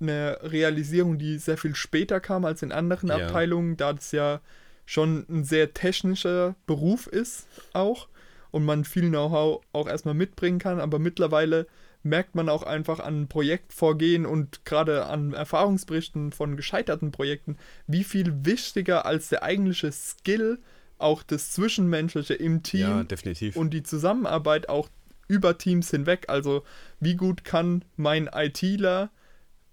eine Realisierung, die sehr viel später kam als in anderen ja. Abteilungen, da das ja schon ein sehr technischer Beruf ist auch und man viel Know-how auch erstmal mitbringen kann, aber mittlerweile merkt man auch einfach an Projektvorgehen und gerade an Erfahrungsberichten von gescheiterten Projekten, wie viel wichtiger als der eigentliche Skill auch das Zwischenmenschliche im Team ja, und die Zusammenarbeit auch über Teams hinweg. Also wie gut kann mein ITler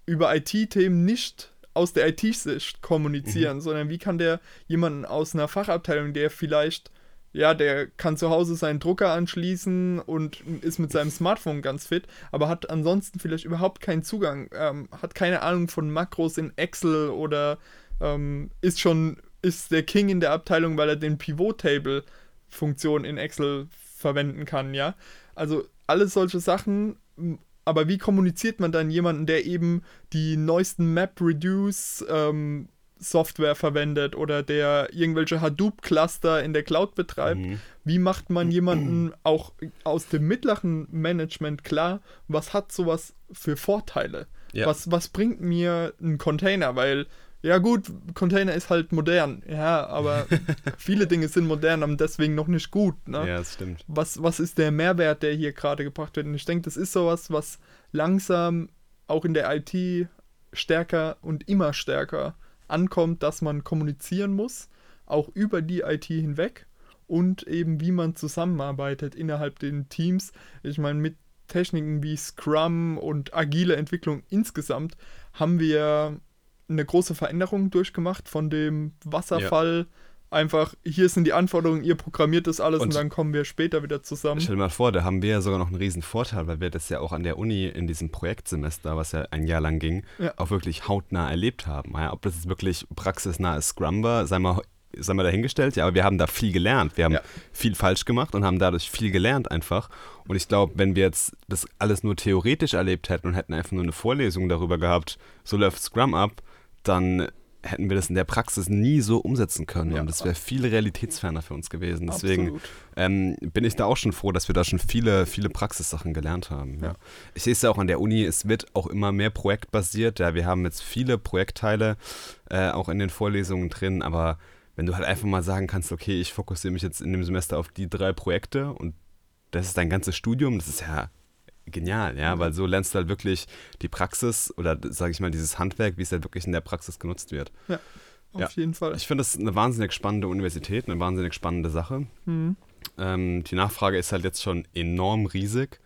über IT-Themen nicht aus der IT-Sicht kommunizieren, mhm. sondern wie kann der jemanden aus einer Fachabteilung, der vielleicht ja, der kann zu Hause seinen Drucker anschließen und ist mit seinem Smartphone ganz fit, aber hat ansonsten vielleicht überhaupt keinen Zugang, ähm, hat keine Ahnung von Makros in Excel oder ähm, ist schon, ist der King in der Abteilung, weil er den Pivot-Table-Funktion in Excel verwenden kann, ja. Also alles solche Sachen, aber wie kommuniziert man dann jemanden, der eben die neuesten Map-Reduce ähm, Software verwendet oder der irgendwelche Hadoop-Cluster in der Cloud betreibt. Mhm. Wie macht man jemanden auch aus dem mittleren Management klar, was hat sowas für Vorteile? Ja. Was, was bringt mir ein Container? Weil, ja gut, Container ist halt modern, ja, aber viele Dinge sind modern, aber deswegen noch nicht gut. Ne? Ja, das stimmt. Was, was ist der Mehrwert, der hier gerade gebracht wird? Und ich denke, das ist sowas, was langsam auch in der IT stärker und immer stärker ankommt, dass man kommunizieren muss, auch über die IT hinweg und eben wie man zusammenarbeitet innerhalb den Teams. Ich meine, mit Techniken wie Scrum und agile Entwicklung insgesamt haben wir eine große Veränderung durchgemacht von dem Wasserfall. Ja einfach, hier sind die Anforderungen, ihr programmiert das alles und, und, dann kommen wir später wieder zusammen. Stell dir mal vor, da haben wir ja sogar noch einen riesen Vorteil, weil wir das ja auch an der Uni in diesem Projektsemester, was ja ein Jahr lang ging, ja. auch wirklich hautnah erlebt haben. Ja, ob das jetzt wirklich praxisnah ist, Scrum war, sei mal, sei mal dahingestellt, ja, aber wir haben da viel gelernt. Wir haben ja. viel falsch gemacht und haben dadurch viel gelernt einfach. Und ich glaube, wenn wir jetzt das alles nur theoretisch erlebt hätten und hätten einfach nur eine Vorlesung darüber gehabt, so läuft Scrum ab, dann hätten wir das in der Praxis nie so umsetzen können. Ja. Und das wäre viel realitätsferner für uns gewesen. Deswegen ähm, bin ich da auch schon froh, dass wir da schon viele, viele Praxissachen gelernt haben. Ja. Ich sehe es ja auch an der Uni, es wird auch immer mehr projektbasiert. Ja, wir haben jetzt viele Projektteile äh, auch in den Vorlesungen drin, aber wenn du halt einfach mal sagen kannst, okay, ich fokussiere mich jetzt in dem Semester auf die drei Projekte und das ist dein ganzes Studium, das ist ja genial, ja, weil so lernst du halt wirklich die Praxis oder sage ich mal dieses Handwerk, wie es halt wirklich in der Praxis genutzt wird. Ja, auf ja. jeden Fall. Ich finde das eine wahnsinnig spannende Universität, eine wahnsinnig spannende Sache. Mhm. Ähm, die Nachfrage ist halt jetzt schon enorm riesig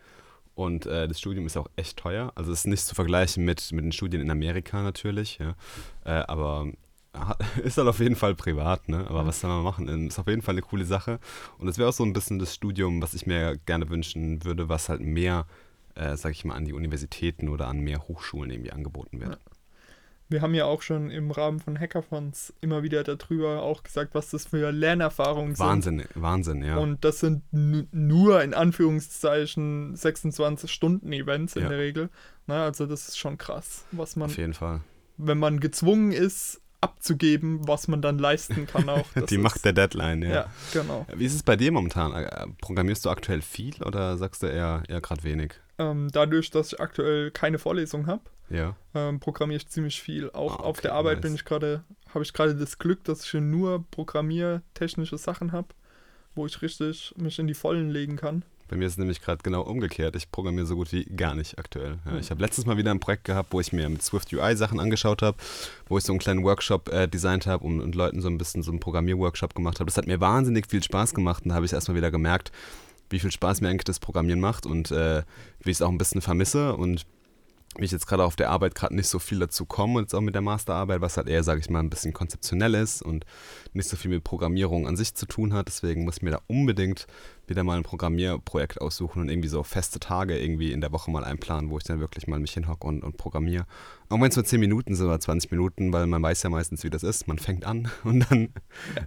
und äh, das Studium ist auch echt teuer. Also es ist nicht zu vergleichen mit, mit den Studien in Amerika natürlich, ja. Äh, aber ist halt auf jeden Fall privat, ne? Aber was soll man machen? Ähm, ist auf jeden Fall eine coole Sache. Und es wäre auch so ein bisschen das Studium, was ich mir gerne wünschen würde, was halt mehr äh, sage ich mal, an die Universitäten oder an mehr Hochschulen irgendwie angeboten wird. Ja. wir haben ja auch schon im Rahmen von Hackathons immer wieder darüber auch gesagt, was das für Lernerfahrungen Wahnsinn, sind. Wahnsinn, ja. Und das sind nur in Anführungszeichen 26-Stunden-Events in ja. der Regel. Na, also das ist schon krass, was man. Auf jeden Fall. Wenn man gezwungen ist, abzugeben, was man dann leisten kann auch. Die Macht der Deadline, ja. Ja, genau. Wie ist es bei dir momentan? Äh, programmierst du aktuell viel oder sagst du eher, eher gerade wenig? Ähm, dadurch, dass ich aktuell keine Vorlesung habe, ja. ähm, programmiere ich ziemlich viel. Auch ah, okay, auf der Arbeit nice. bin ich gerade, habe ich gerade das Glück, dass ich nur programmiertechnische Sachen habe, wo ich richtig mich in die Vollen legen kann. Bei mir ist es nämlich gerade genau umgekehrt. Ich programmiere so gut wie gar nicht aktuell. Ja, ich habe letztens mal wieder ein Projekt gehabt, wo ich mir mit Swift UI Sachen angeschaut habe, wo ich so einen kleinen Workshop äh, designt habe und, und Leuten so ein bisschen so einen Programmierworkshop gemacht habe. Das hat mir wahnsinnig viel Spaß gemacht und da habe ich erstmal wieder gemerkt, wie viel Spaß mir eigentlich das Programmieren macht und äh, wie ich es auch ein bisschen vermisse und ich jetzt gerade auf der Arbeit gerade nicht so viel dazu komme und jetzt auch mit der Masterarbeit, was halt eher, sage ich mal, ein bisschen konzeptionell ist und nicht so viel mit Programmierung an sich zu tun hat. Deswegen muss ich mir da unbedingt wieder mal ein Programmierprojekt aussuchen und irgendwie so feste Tage irgendwie in der Woche mal einplanen, wo ich dann wirklich mal mich hinhocke und, und programmiere. Auch wenn es nur 10 Minuten sind oder 20 Minuten, weil man weiß ja meistens, wie das ist. Man fängt an und dann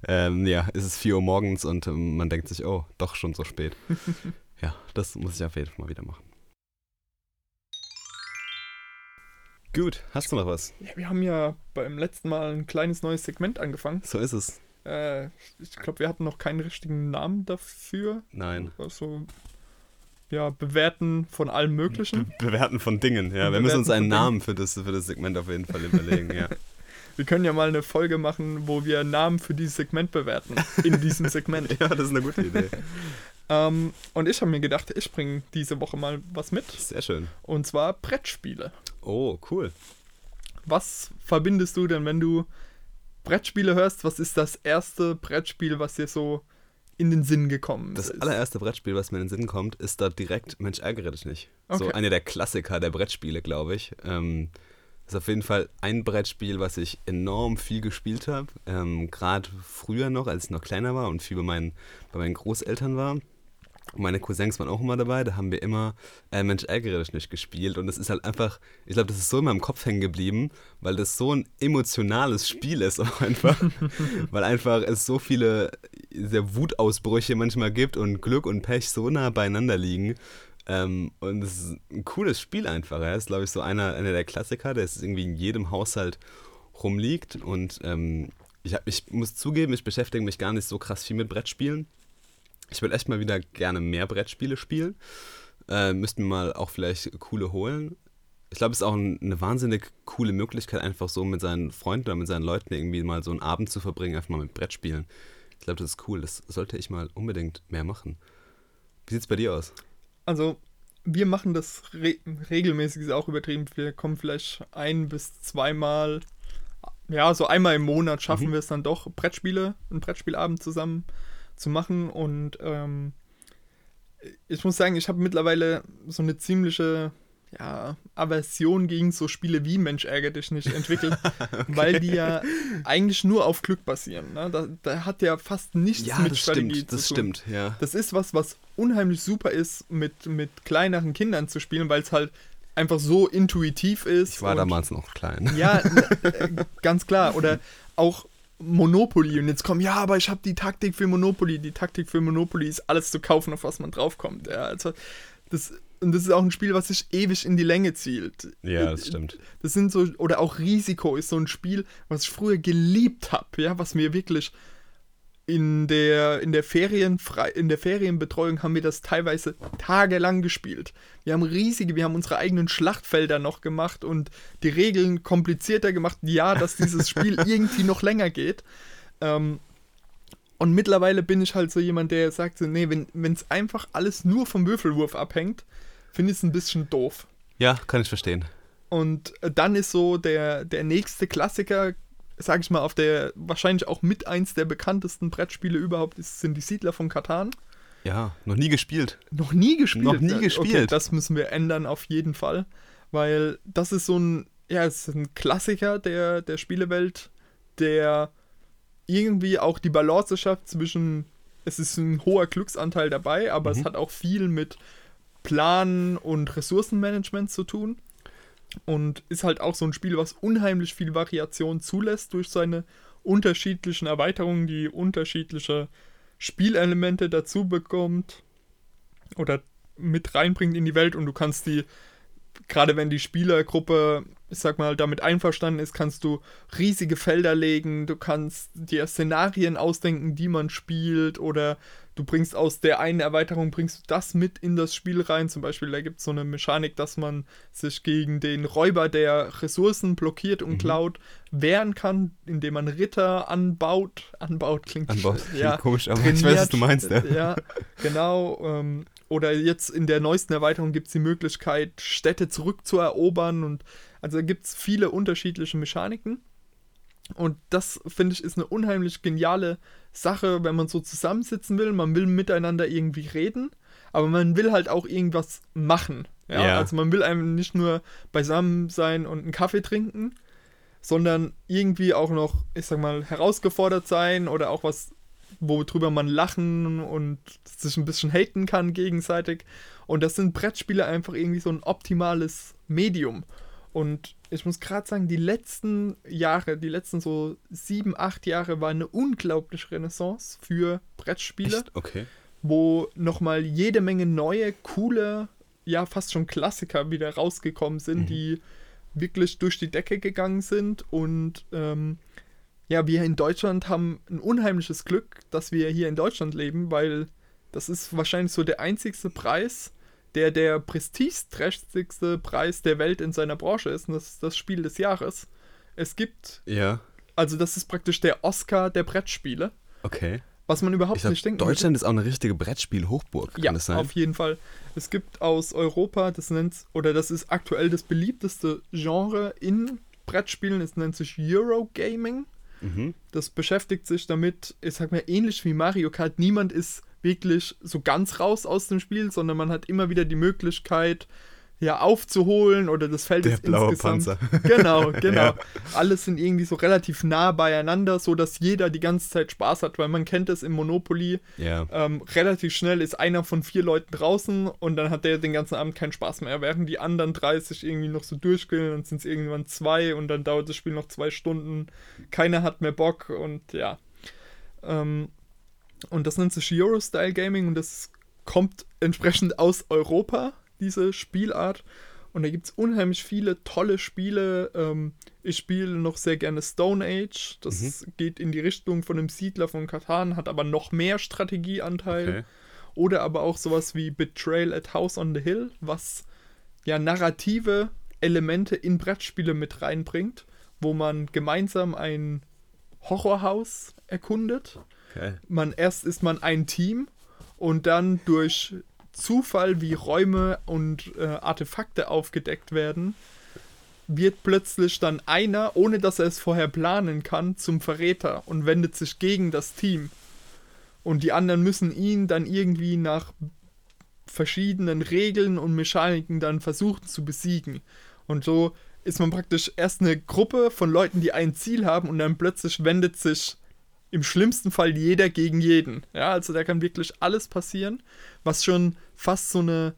ähm, ja, ist es 4 Uhr morgens und ähm, man denkt sich, oh, doch schon so spät. ja, das muss ich auf jeden Fall mal wieder machen. Gut, hast du noch was? Ja, wir haben ja beim letzten Mal ein kleines neues Segment angefangen. So ist es. Äh, ich glaube, wir hatten noch keinen richtigen Namen dafür. Nein. Also, ja, bewerten von allem Möglichen. Be bewerten von Dingen, ja. wir müssen uns einen Namen für das, für das Segment auf jeden Fall überlegen, ja. Wir können ja mal eine Folge machen, wo wir Namen für dieses Segment bewerten. In diesem Segment. ja, das ist eine gute Idee. ähm, und ich habe mir gedacht, ich bringe diese Woche mal was mit. Sehr schön. Und zwar Brettspiele. Oh, cool. Was verbindest du denn, wenn du Brettspiele hörst? Was ist das erste Brettspiel, was dir so in den Sinn gekommen das ist? Das allererste Brettspiel, was mir in den Sinn kommt, ist da direkt Mensch, ärgere dich nicht. Okay. So eine der Klassiker der Brettspiele, glaube ich. Ähm, ist auf jeden Fall ein Brettspiel, was ich enorm viel gespielt habe. Ähm, Gerade früher noch, als ich noch kleiner war und viel bei meinen, bei meinen Großeltern war meine Cousins waren auch immer dabei, da haben wir immer äh, Mensch ärgere dich nicht gespielt. Und es ist halt einfach, ich glaube, das ist so in meinem Kopf hängen geblieben, weil das so ein emotionales Spiel ist auch einfach, weil einfach es so viele sehr Wutausbrüche manchmal gibt und Glück und Pech so nah beieinander liegen. Ähm, und es ist ein cooles Spiel einfach, ja, ist glaube ich so einer, einer der Klassiker, der ist irgendwie in jedem Haushalt rumliegt. Und ähm, ich, hab, ich muss zugeben, ich beschäftige mich gar nicht so krass viel mit Brettspielen ich würde echt mal wieder gerne mehr Brettspiele spielen. Äh, müssten wir mal auch vielleicht coole holen. Ich glaube, es ist auch eine wahnsinnig coole Möglichkeit, einfach so mit seinen Freunden oder mit seinen Leuten irgendwie mal so einen Abend zu verbringen, einfach mal mit Brettspielen. Ich glaube, das ist cool. Das sollte ich mal unbedingt mehr machen. Wie sieht es bei dir aus? Also, wir machen das re regelmäßig, ist auch übertrieben. Wir kommen vielleicht ein bis zweimal, ja, so einmal im Monat schaffen mhm. wir es dann doch, Brettspiele, einen Brettspielabend zusammen zu machen. Und ähm, ich muss sagen, ich habe mittlerweile so eine ziemliche ja, Aversion gegen so Spiele wie Mensch ärgere dich nicht entwickelt, okay. weil die ja eigentlich nur auf Glück basieren. Ne? Da, da, hat ja fast nichts ja, mit das Strategie stimmt, das zu tun. Stimmt, ja. Das ist was, was unheimlich super ist, mit, mit kleineren Kindern zu spielen, weil es halt einfach so intuitiv ist. Ich war damals noch klein. Ja, äh, ganz klar. Oder auch Monopoly und jetzt kommen, ja, aber ich habe die Taktik für Monopoly. Die Taktik für Monopoly ist alles zu kaufen, auf was man draufkommt. Ja, also das, und das ist auch ein Spiel, was sich ewig in die Länge zielt. Ja, das stimmt. Das sind so, oder auch Risiko ist so ein Spiel, was ich früher geliebt habe, ja, was mir wirklich in der, in der, Ferienfrei in der Ferienbetreuung haben wir das teilweise tagelang gespielt. Wir haben riesige, wir haben unsere eigenen Schlachtfelder noch gemacht und die Regeln komplizierter gemacht. Ja, dass dieses Spiel irgendwie noch länger geht. Ähm, und mittlerweile bin ich halt so jemand, der sagt so, nee, wenn es einfach alles nur vom Würfelwurf abhängt, finde ich es ein bisschen doof. Ja, kann ich verstehen. Und äh, dann ist so der, der nächste Klassiker, sage ich mal, auf der wahrscheinlich auch mit eins der bekanntesten Brettspiele überhaupt ist, sind die Siedler von Katan. Ja, noch nie gespielt. Noch nie gespielt. Noch nie gespielt. Okay, das müssen wir ändern auf jeden Fall, weil das ist so ein, ja, es ist ein Klassiker der, der Spielewelt, der irgendwie auch die Balance schafft zwischen, es ist ein hoher Glücksanteil dabei, aber mhm. es hat auch viel mit Planen und Ressourcenmanagement zu tun. Und ist halt auch so ein Spiel, was unheimlich viel Variation zulässt durch seine unterschiedlichen Erweiterungen, die unterschiedliche Spielelemente dazu bekommt oder mit reinbringt in die Welt und du kannst die, gerade wenn die Spielergruppe, ich sag mal, damit einverstanden ist, kannst du riesige Felder legen, du kannst dir Szenarien ausdenken, die man spielt oder du bringst aus der einen Erweiterung, bringst du das mit in das Spiel rein. Zum Beispiel, da gibt es so eine Mechanik, dass man sich gegen den Räuber, der Ressourcen blockiert und mhm. klaut, wehren kann, indem man Ritter anbaut. Anbaut klingt, anbaut, ja, komisch, aber trainiert, ich weiß, was du meinst. Ja, ja genau. Ähm, oder jetzt in der neuesten Erweiterung gibt es die Möglichkeit, Städte zurückzuerobern. Und also gibt es viele unterschiedliche Mechaniken. Und das, finde ich, ist eine unheimlich geniale Sache, wenn man so zusammensitzen will. Man will miteinander irgendwie reden, aber man will halt auch irgendwas machen. Ja? ja. Also man will einem nicht nur beisammen sein und einen Kaffee trinken, sondern irgendwie auch noch, ich sag mal, herausgefordert sein oder auch was, worüber man lachen und sich ein bisschen haten kann gegenseitig. Und das sind Brettspiele einfach irgendwie so ein optimales Medium. Und ich muss gerade sagen, die letzten Jahre, die letzten so sieben, acht Jahre war eine unglaubliche Renaissance für Brettspiele. Echt? Okay. Wo nochmal jede Menge neue, coole, ja, fast schon Klassiker wieder rausgekommen sind, mhm. die wirklich durch die Decke gegangen sind. Und ähm, ja, wir in Deutschland haben ein unheimliches Glück, dass wir hier in Deutschland leben, weil das ist wahrscheinlich so der einzigste Preis, der der prestigeträchtigste Preis der Welt in seiner Branche ist. Und das ist das Spiel des Jahres. Es gibt. Ja. Also, das ist praktisch der Oscar der Brettspiele. Okay. Was man überhaupt glaub, nicht denkt. Deutschland ist auch eine richtige Brettspiel-Hochburg, kann ja, das sein? auf jeden Fall. Es gibt aus Europa, das nennt oder das ist aktuell das beliebteste Genre in Brettspielen, es nennt sich Eurogaming. Mhm. Das beschäftigt sich damit, ich sag mal, ähnlich wie Mario Kart. Niemand ist wirklich so ganz raus aus dem Spiel, sondern man hat immer wieder die Möglichkeit, ja, aufzuholen oder das Feld Der ist blaue insgesamt. Panzer. Genau, genau. ja. Alles sind irgendwie so relativ nah beieinander, so dass jeder die ganze Zeit Spaß hat, weil man kennt es im Monopoly. Ja. Ähm, relativ schnell ist einer von vier Leuten draußen und dann hat der den ganzen Abend keinen Spaß mehr. Während die anderen 30 irgendwie noch so durchgehen, dann sind es irgendwann zwei und dann dauert das Spiel noch zwei Stunden. Keiner hat mehr Bock und ja. Ähm, und das nennt sich Euro-Style Gaming und das kommt entsprechend aus Europa, diese Spielart. Und da gibt es unheimlich viele tolle Spiele. Ähm, ich spiele noch sehr gerne Stone Age. Das mhm. geht in die Richtung von einem Siedler von Katan, hat aber noch mehr Strategieanteil. Okay. Oder aber auch sowas wie Betrayal at House on the Hill, was ja narrative Elemente in Brettspiele mit reinbringt, wo man gemeinsam ein Horrorhaus erkundet Okay. Man erst ist man ein Team und dann durch Zufall, wie Räume und äh, Artefakte aufgedeckt werden, wird plötzlich dann einer, ohne dass er es vorher planen kann, zum Verräter und wendet sich gegen das Team. Und die anderen müssen ihn dann irgendwie nach verschiedenen Regeln und Mechaniken dann versuchen zu besiegen. Und so ist man praktisch erst eine Gruppe von Leuten, die ein Ziel haben und dann plötzlich wendet sich im schlimmsten Fall jeder gegen jeden. Ja, also da kann wirklich alles passieren, was schon fast so eine,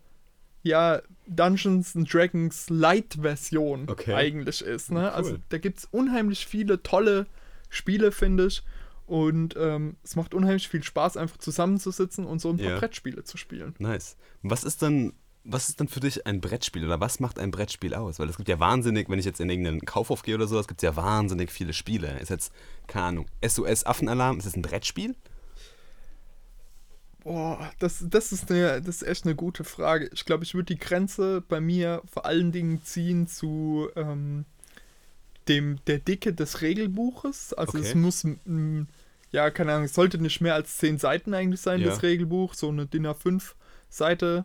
ja, Dungeons and Dragons Light-Version okay. eigentlich ist. Ne? Cool. Also da gibt es unheimlich viele tolle Spiele, finde ich. Und ähm, es macht unheimlich viel Spaß, einfach zusammenzusitzen und so ein paar yeah. Brettspiele zu spielen. Nice. Was ist dann was ist denn für dich ein Brettspiel oder was macht ein Brettspiel aus? Weil es gibt ja wahnsinnig, wenn ich jetzt in irgendeinen Kaufhof gehe oder sowas, gibt es ja wahnsinnig viele Spiele. Ist jetzt, keine Ahnung, SOS Affenalarm, ist das ein Brettspiel? Boah, das, das, ist eine, das ist echt eine gute Frage. Ich glaube, ich würde die Grenze bei mir vor allen Dingen ziehen zu ähm, dem, der Dicke des Regelbuches. Also okay. es muss, m, ja, keine Ahnung, es sollte nicht mehr als zehn Seiten eigentlich sein, ja. das Regelbuch. So eine DIN A5 Seite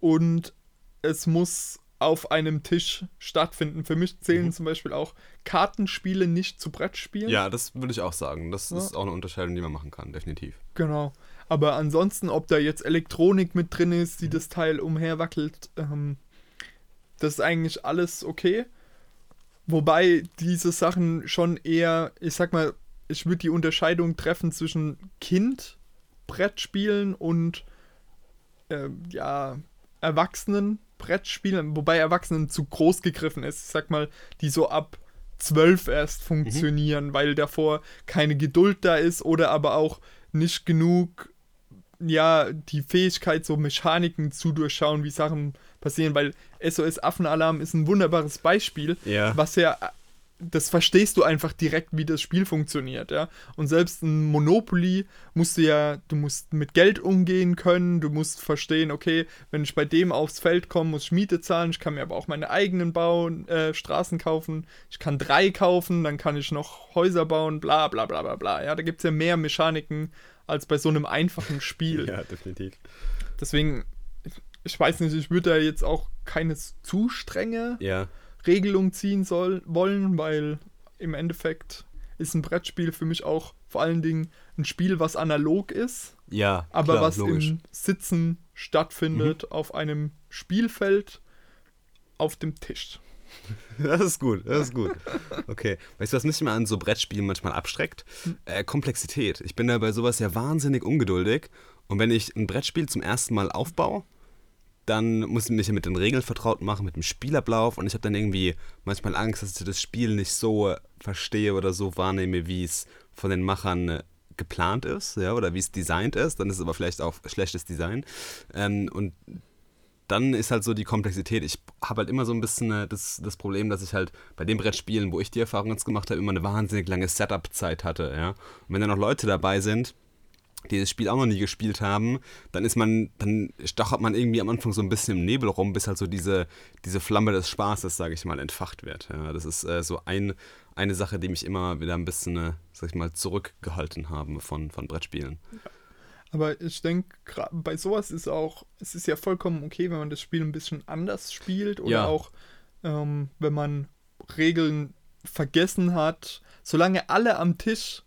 und es muss auf einem Tisch stattfinden. Für mich zählen mhm. zum Beispiel auch Kartenspiele nicht zu Brettspielen. Ja, das würde ich auch sagen. Das ja. ist auch eine Unterscheidung, die man machen kann, definitiv. Genau. Aber ansonsten, ob da jetzt Elektronik mit drin ist, die mhm. das Teil umherwackelt, ähm, das ist eigentlich alles okay. Wobei diese Sachen schon eher, ich sag mal, ich würde die Unterscheidung treffen zwischen Kind, Brettspielen und äh, ja, erwachsenen Brettspielen, wobei Erwachsenen zu groß gegriffen ist, ich sag mal, die so ab 12 erst funktionieren, mhm. weil davor keine Geduld da ist oder aber auch nicht genug, ja, die Fähigkeit, so Mechaniken zu durchschauen, wie Sachen passieren, weil SOS Affenalarm ist ein wunderbares Beispiel, ja. was ja das verstehst du einfach direkt, wie das Spiel funktioniert, ja. Und selbst ein Monopoly musst du ja, du musst mit Geld umgehen können, du musst verstehen, okay, wenn ich bei dem aufs Feld komme, muss ich Miete zahlen, ich kann mir aber auch meine eigenen bauen, äh, Straßen kaufen, ich kann drei kaufen, dann kann ich noch Häuser bauen, bla bla bla bla bla. Ja, da gibt es ja mehr Mechaniken als bei so einem einfachen Spiel. ja, definitiv. Deswegen, ich weiß nicht, ich würde da jetzt auch keine zu strenge. Ja Regelung ziehen soll, wollen, weil im Endeffekt ist ein Brettspiel für mich auch vor allen Dingen ein Spiel, was analog ist. Ja. Aber klar, was logisch. im Sitzen stattfindet, mhm. auf einem Spielfeld auf dem Tisch. Das ist gut, das ist gut. Okay. Weißt du, was mich mal an so Brettspielen manchmal abstreckt? Hm. Äh, Komplexität. Ich bin da bei sowas ja wahnsinnig ungeduldig. Und wenn ich ein Brettspiel zum ersten Mal aufbaue, dann muss ich mich mit den Regeln vertraut machen, mit dem Spielablauf und ich habe dann irgendwie manchmal Angst, dass ich das Spiel nicht so verstehe oder so wahrnehme, wie es von den Machern äh, geplant ist, ja, oder wie es designt ist, dann ist es aber vielleicht auch schlechtes Design. Ähm, und dann ist halt so die Komplexität. Ich habe halt immer so ein bisschen äh, das, das Problem, dass ich halt bei den Brettspielen, wo ich die Erfahrung jetzt gemacht habe, immer eine wahnsinnig lange Setup-Zeit hatte, ja. Und wenn dann noch Leute dabei sind, die das Spiel auch noch nie gespielt haben, dann ist man, dann stochert man irgendwie am Anfang so ein bisschen im Nebel rum, bis halt so diese, diese Flamme des Spaßes, sage ich mal, entfacht wird. Ja, das ist äh, so ein, eine Sache, die mich immer wieder ein bisschen, äh, sag ich mal, zurückgehalten haben von, von Brettspielen. Aber ich denke, bei sowas ist auch, es ist ja vollkommen okay, wenn man das Spiel ein bisschen anders spielt oder ja. auch, ähm, wenn man Regeln vergessen hat. Solange alle am Tisch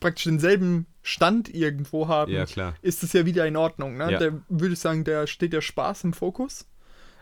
praktisch denselben Stand irgendwo haben, ja, klar. ist es ja wieder in Ordnung. Ne? Ja. Da würde ich sagen, da steht der Spaß im Fokus.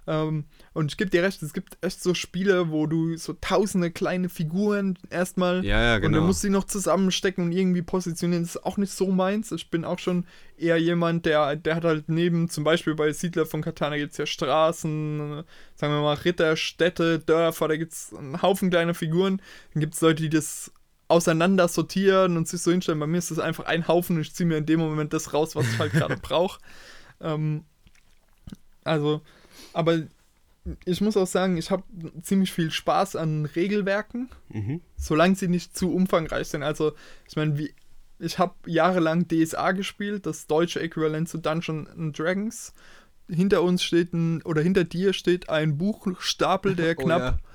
Ähm, und ich gebe dir recht, es gibt echt so Spiele, wo du so tausende kleine Figuren erstmal ja, ja, genau. und dann musst du sie noch zusammenstecken und irgendwie positionieren. Das ist auch nicht so meins. Ich bin auch schon eher jemand, der, der hat halt neben, zum Beispiel bei Siedler von Katana gibt es ja Straßen, sagen wir mal Ritter, Städte, Dörfer, da gibt es einen Haufen kleiner Figuren. Dann gibt es Leute, die das auseinander sortieren und sich so hinstellen. Bei mir ist das einfach ein Haufen und ich ziehe mir in dem Moment das raus, was ich halt gerade brauche. Ähm, also, aber ich muss auch sagen, ich habe ziemlich viel Spaß an Regelwerken, mhm. solange sie nicht zu umfangreich sind. Also, ich meine, wie ich habe jahrelang DSA gespielt, das deutsche Äquivalent zu Dungeons Dragons. Hinter uns steht ein, oder hinter dir steht ein Buchstapel, der knapp oh, ja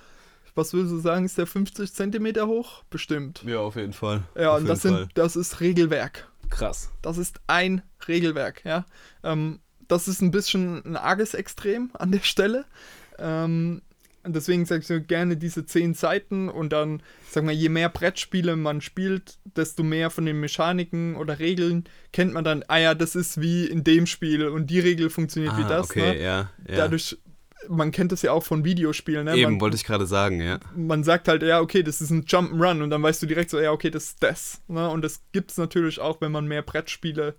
was würdest du sagen, ist der 50 Zentimeter hoch? Bestimmt. Ja, auf jeden Fall. Ja, auf und das, sind, das ist Regelwerk. Krass. Das ist ein Regelwerk, ja. Ähm, das ist ein bisschen ein arges Extrem an der Stelle. Ähm, deswegen sage ich so gerne diese zehn Seiten und dann, sag mal, je mehr Brettspiele man spielt, desto mehr von den Mechaniken oder Regeln kennt man dann, ah ja, das ist wie in dem Spiel und die Regel funktioniert ah, wie das. Okay, ne? ja, ja. Dadurch man kennt das ja auch von Videospielen. Ne? Eben, man, wollte ich gerade sagen, ja. Man sagt halt, ja, okay, das ist ein Jump'n'Run und dann weißt du direkt so, ja, okay, das ist das. Ne? Und das gibt es natürlich auch, wenn man mehr Brettspiele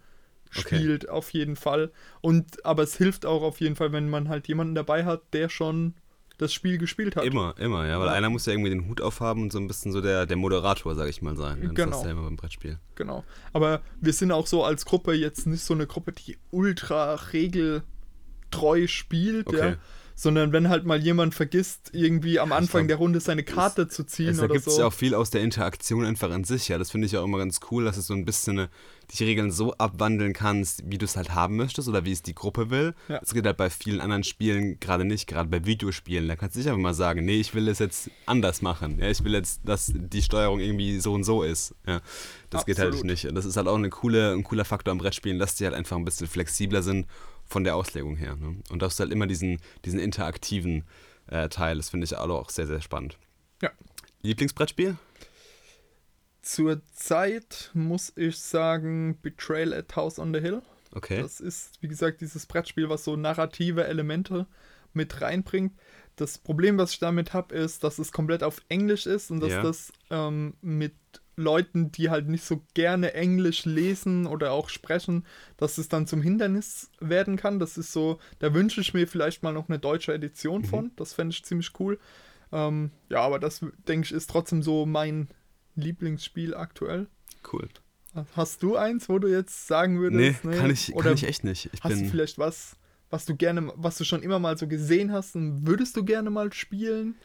spielt, okay. auf jeden Fall. Und, aber es hilft auch auf jeden Fall, wenn man halt jemanden dabei hat, der schon das Spiel gespielt hat. Immer, immer, ja, weil ja. einer muss ja irgendwie den Hut aufhaben und so ein bisschen so der, der Moderator, sag ich mal, sein. Ne? Genau. Das ist ja immer beim Brettspiel. Genau. Aber wir sind auch so als Gruppe jetzt nicht so eine Gruppe, die ultra regeltreu spielt, okay. ja sondern wenn halt mal jemand vergisst, irgendwie am Anfang glaub, der Runde seine Karte es, zu ziehen es oder so. Da gibt es ja auch viel aus der Interaktion einfach an sich, ja. Das finde ich auch immer ganz cool, dass es so ein bisschen eine, die Regeln so abwandeln kannst, wie du es halt haben möchtest oder wie es die Gruppe will. Ja. Das geht halt bei vielen anderen Spielen gerade nicht, gerade bei Videospielen. Da kannst du nicht einfach mal sagen, nee, ich will es jetzt anders machen. Ja, ich will jetzt, dass die Steuerung irgendwie so und so ist. Ja, das Absolut. geht halt nicht. Das ist halt auch eine coole, ein cooler Faktor am Brettspielen, dass die halt einfach ein bisschen flexibler sind von der Auslegung her. Ne? Und das ist halt immer diesen, diesen interaktiven äh, Teil. Das finde ich auch sehr, sehr spannend. Ja. Lieblingsbrettspiel? Zurzeit muss ich sagen Betrayal at House on the Hill. Okay. Das ist, wie gesagt, dieses Brettspiel, was so narrative Elemente mit reinbringt. Das Problem, was ich damit habe, ist, dass es komplett auf Englisch ist und dass ja. das ähm, mit Leuten, die halt nicht so gerne Englisch lesen oder auch sprechen, dass es dann zum Hindernis werden kann. Das ist so, da wünsche ich mir vielleicht mal noch eine deutsche Edition mhm. von. Das fände ich ziemlich cool. Ähm, ja, aber das, denke ich, ist trotzdem so mein Lieblingsspiel aktuell. Cool. Hast du eins, wo du jetzt sagen würdest? Nee, nee? Kann, ich, Oder kann ich echt nicht. Ich hast du vielleicht was, was du gerne, was du schon immer mal so gesehen hast und würdest du gerne mal spielen?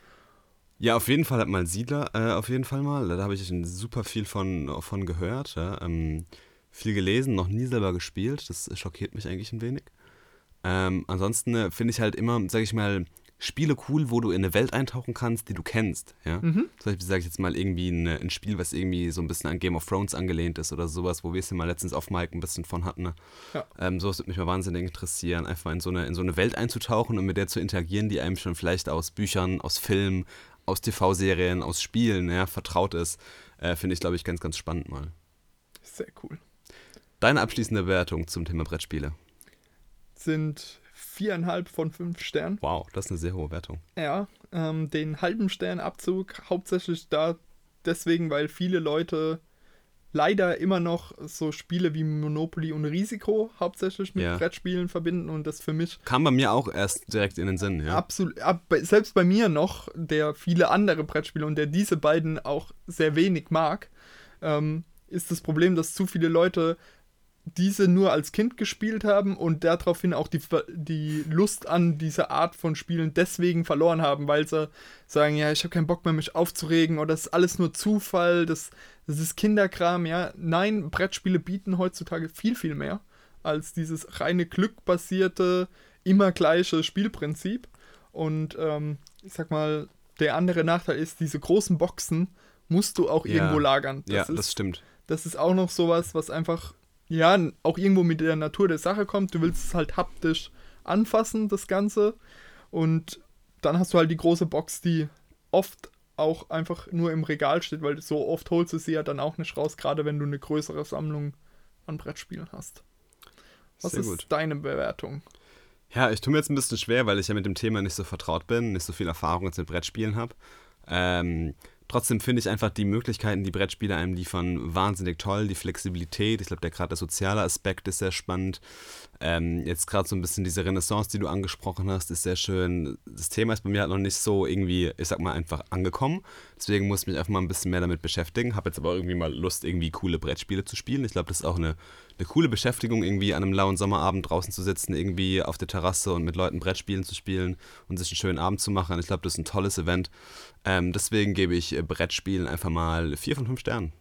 Ja, auf jeden Fall hat mal Siedler, äh, auf jeden Fall mal. Da habe ich super viel von, von gehört. Ja. Ähm, viel gelesen, noch nie selber gespielt. Das schockiert mich eigentlich ein wenig. Ähm, ansonsten äh, finde ich halt immer, sage ich mal, Spiele cool, wo du in eine Welt eintauchen kannst, die du kennst. Ja? Mhm. Zum Beispiel sage ich jetzt mal irgendwie ein, ein, Spiel, was irgendwie so ein bisschen an Game of Thrones angelehnt ist oder sowas, wo wir es ja mal letztens auf Mike ein bisschen von hatten. Ne? Ja. Ähm, sowas würde mich mal wahnsinnig interessieren, einfach in so, eine, in so eine Welt einzutauchen und mit der zu interagieren, die einem schon vielleicht aus Büchern, aus Filmen, aus TV-Serien, aus Spielen ja, vertraut ist. Äh, Finde ich, glaube ich, ganz, ganz spannend mal. Sehr cool. Deine abschließende Wertung zum Thema Brettspiele? Sind viereinhalb von fünf Sternen. Wow, das ist eine sehr hohe Wertung. Ja, ähm, den halben Sternabzug hauptsächlich da deswegen, weil viele Leute leider immer noch so Spiele wie Monopoly und Risiko hauptsächlich mit ja. Brettspielen verbinden und das für mich. Kam bei mir auch erst direkt in den Sinn, ja. Absolut. Ab, selbst bei mir noch, der viele andere Brettspiele und der diese beiden auch sehr wenig mag, ähm, ist das Problem, dass zu viele Leute diese nur als Kind gespielt haben und daraufhin auch die, die Lust an dieser Art von Spielen deswegen verloren haben, weil sie sagen, ja, ich habe keinen Bock mehr, mich aufzuregen oder das ist alles nur Zufall, das, das ist Kinderkram, ja. Nein, Brettspiele bieten heutzutage viel, viel mehr als dieses reine glückbasierte, immer gleiche Spielprinzip. Und ähm, ich sag mal, der andere Nachteil ist, diese großen Boxen musst du auch ja. irgendwo lagern. Das ja, ist, das stimmt. Das ist auch noch sowas, was einfach ja, auch irgendwo mit der Natur der Sache kommt. Du willst es halt haptisch anfassen, das Ganze. Und dann hast du halt die große Box, die oft auch einfach nur im Regal steht, weil so oft holst du sie ja dann auch nicht raus, gerade wenn du eine größere Sammlung an Brettspielen hast. Was Sehr ist gut. deine Bewertung? Ja, ich tue mir jetzt ein bisschen schwer, weil ich ja mit dem Thema nicht so vertraut bin, nicht so viel Erfahrung jetzt mit Brettspielen habe. Ähm, Trotzdem finde ich einfach die Möglichkeiten, die Brettspiele einem liefern, wahnsinnig toll. Die Flexibilität, ich glaube, der gerade der soziale Aspekt ist sehr spannend. Ähm, jetzt gerade so ein bisschen diese Renaissance, die du angesprochen hast, ist sehr schön. Das Thema ist bei mir halt noch nicht so irgendwie, ich sag mal, einfach angekommen. Deswegen muss ich mich einfach mal ein bisschen mehr damit beschäftigen. Habe jetzt aber irgendwie mal Lust, irgendwie coole Brettspiele zu spielen. Ich glaube, das ist auch eine, eine coole Beschäftigung, irgendwie an einem lauen Sommerabend draußen zu sitzen, irgendwie auf der Terrasse und mit Leuten Brettspielen zu spielen und sich einen schönen Abend zu machen. Ich glaube, das ist ein tolles Event. Ähm, deswegen gebe ich äh, Brettspielen einfach mal 4 von 5 Sternen.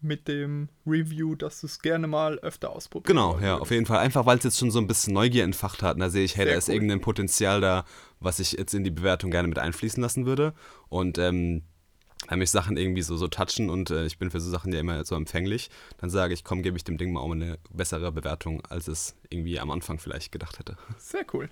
Mit dem Review, dass du es gerne mal öfter ausprobierst. Genau, ja, auf jeden Fall. Einfach, weil es jetzt schon so ein bisschen Neugier entfacht hat. Und da sehe ich, hey, Sehr da ist cool. irgendein Potenzial da, was ich jetzt in die Bewertung gerne mit einfließen lassen würde. Und ähm, wenn mich Sachen irgendwie so, so touchen und äh, ich bin für so Sachen ja immer so empfänglich, dann sage ich, komm, gebe ich dem Ding mal um eine bessere Bewertung, als es irgendwie am Anfang vielleicht gedacht hätte. Sehr cool.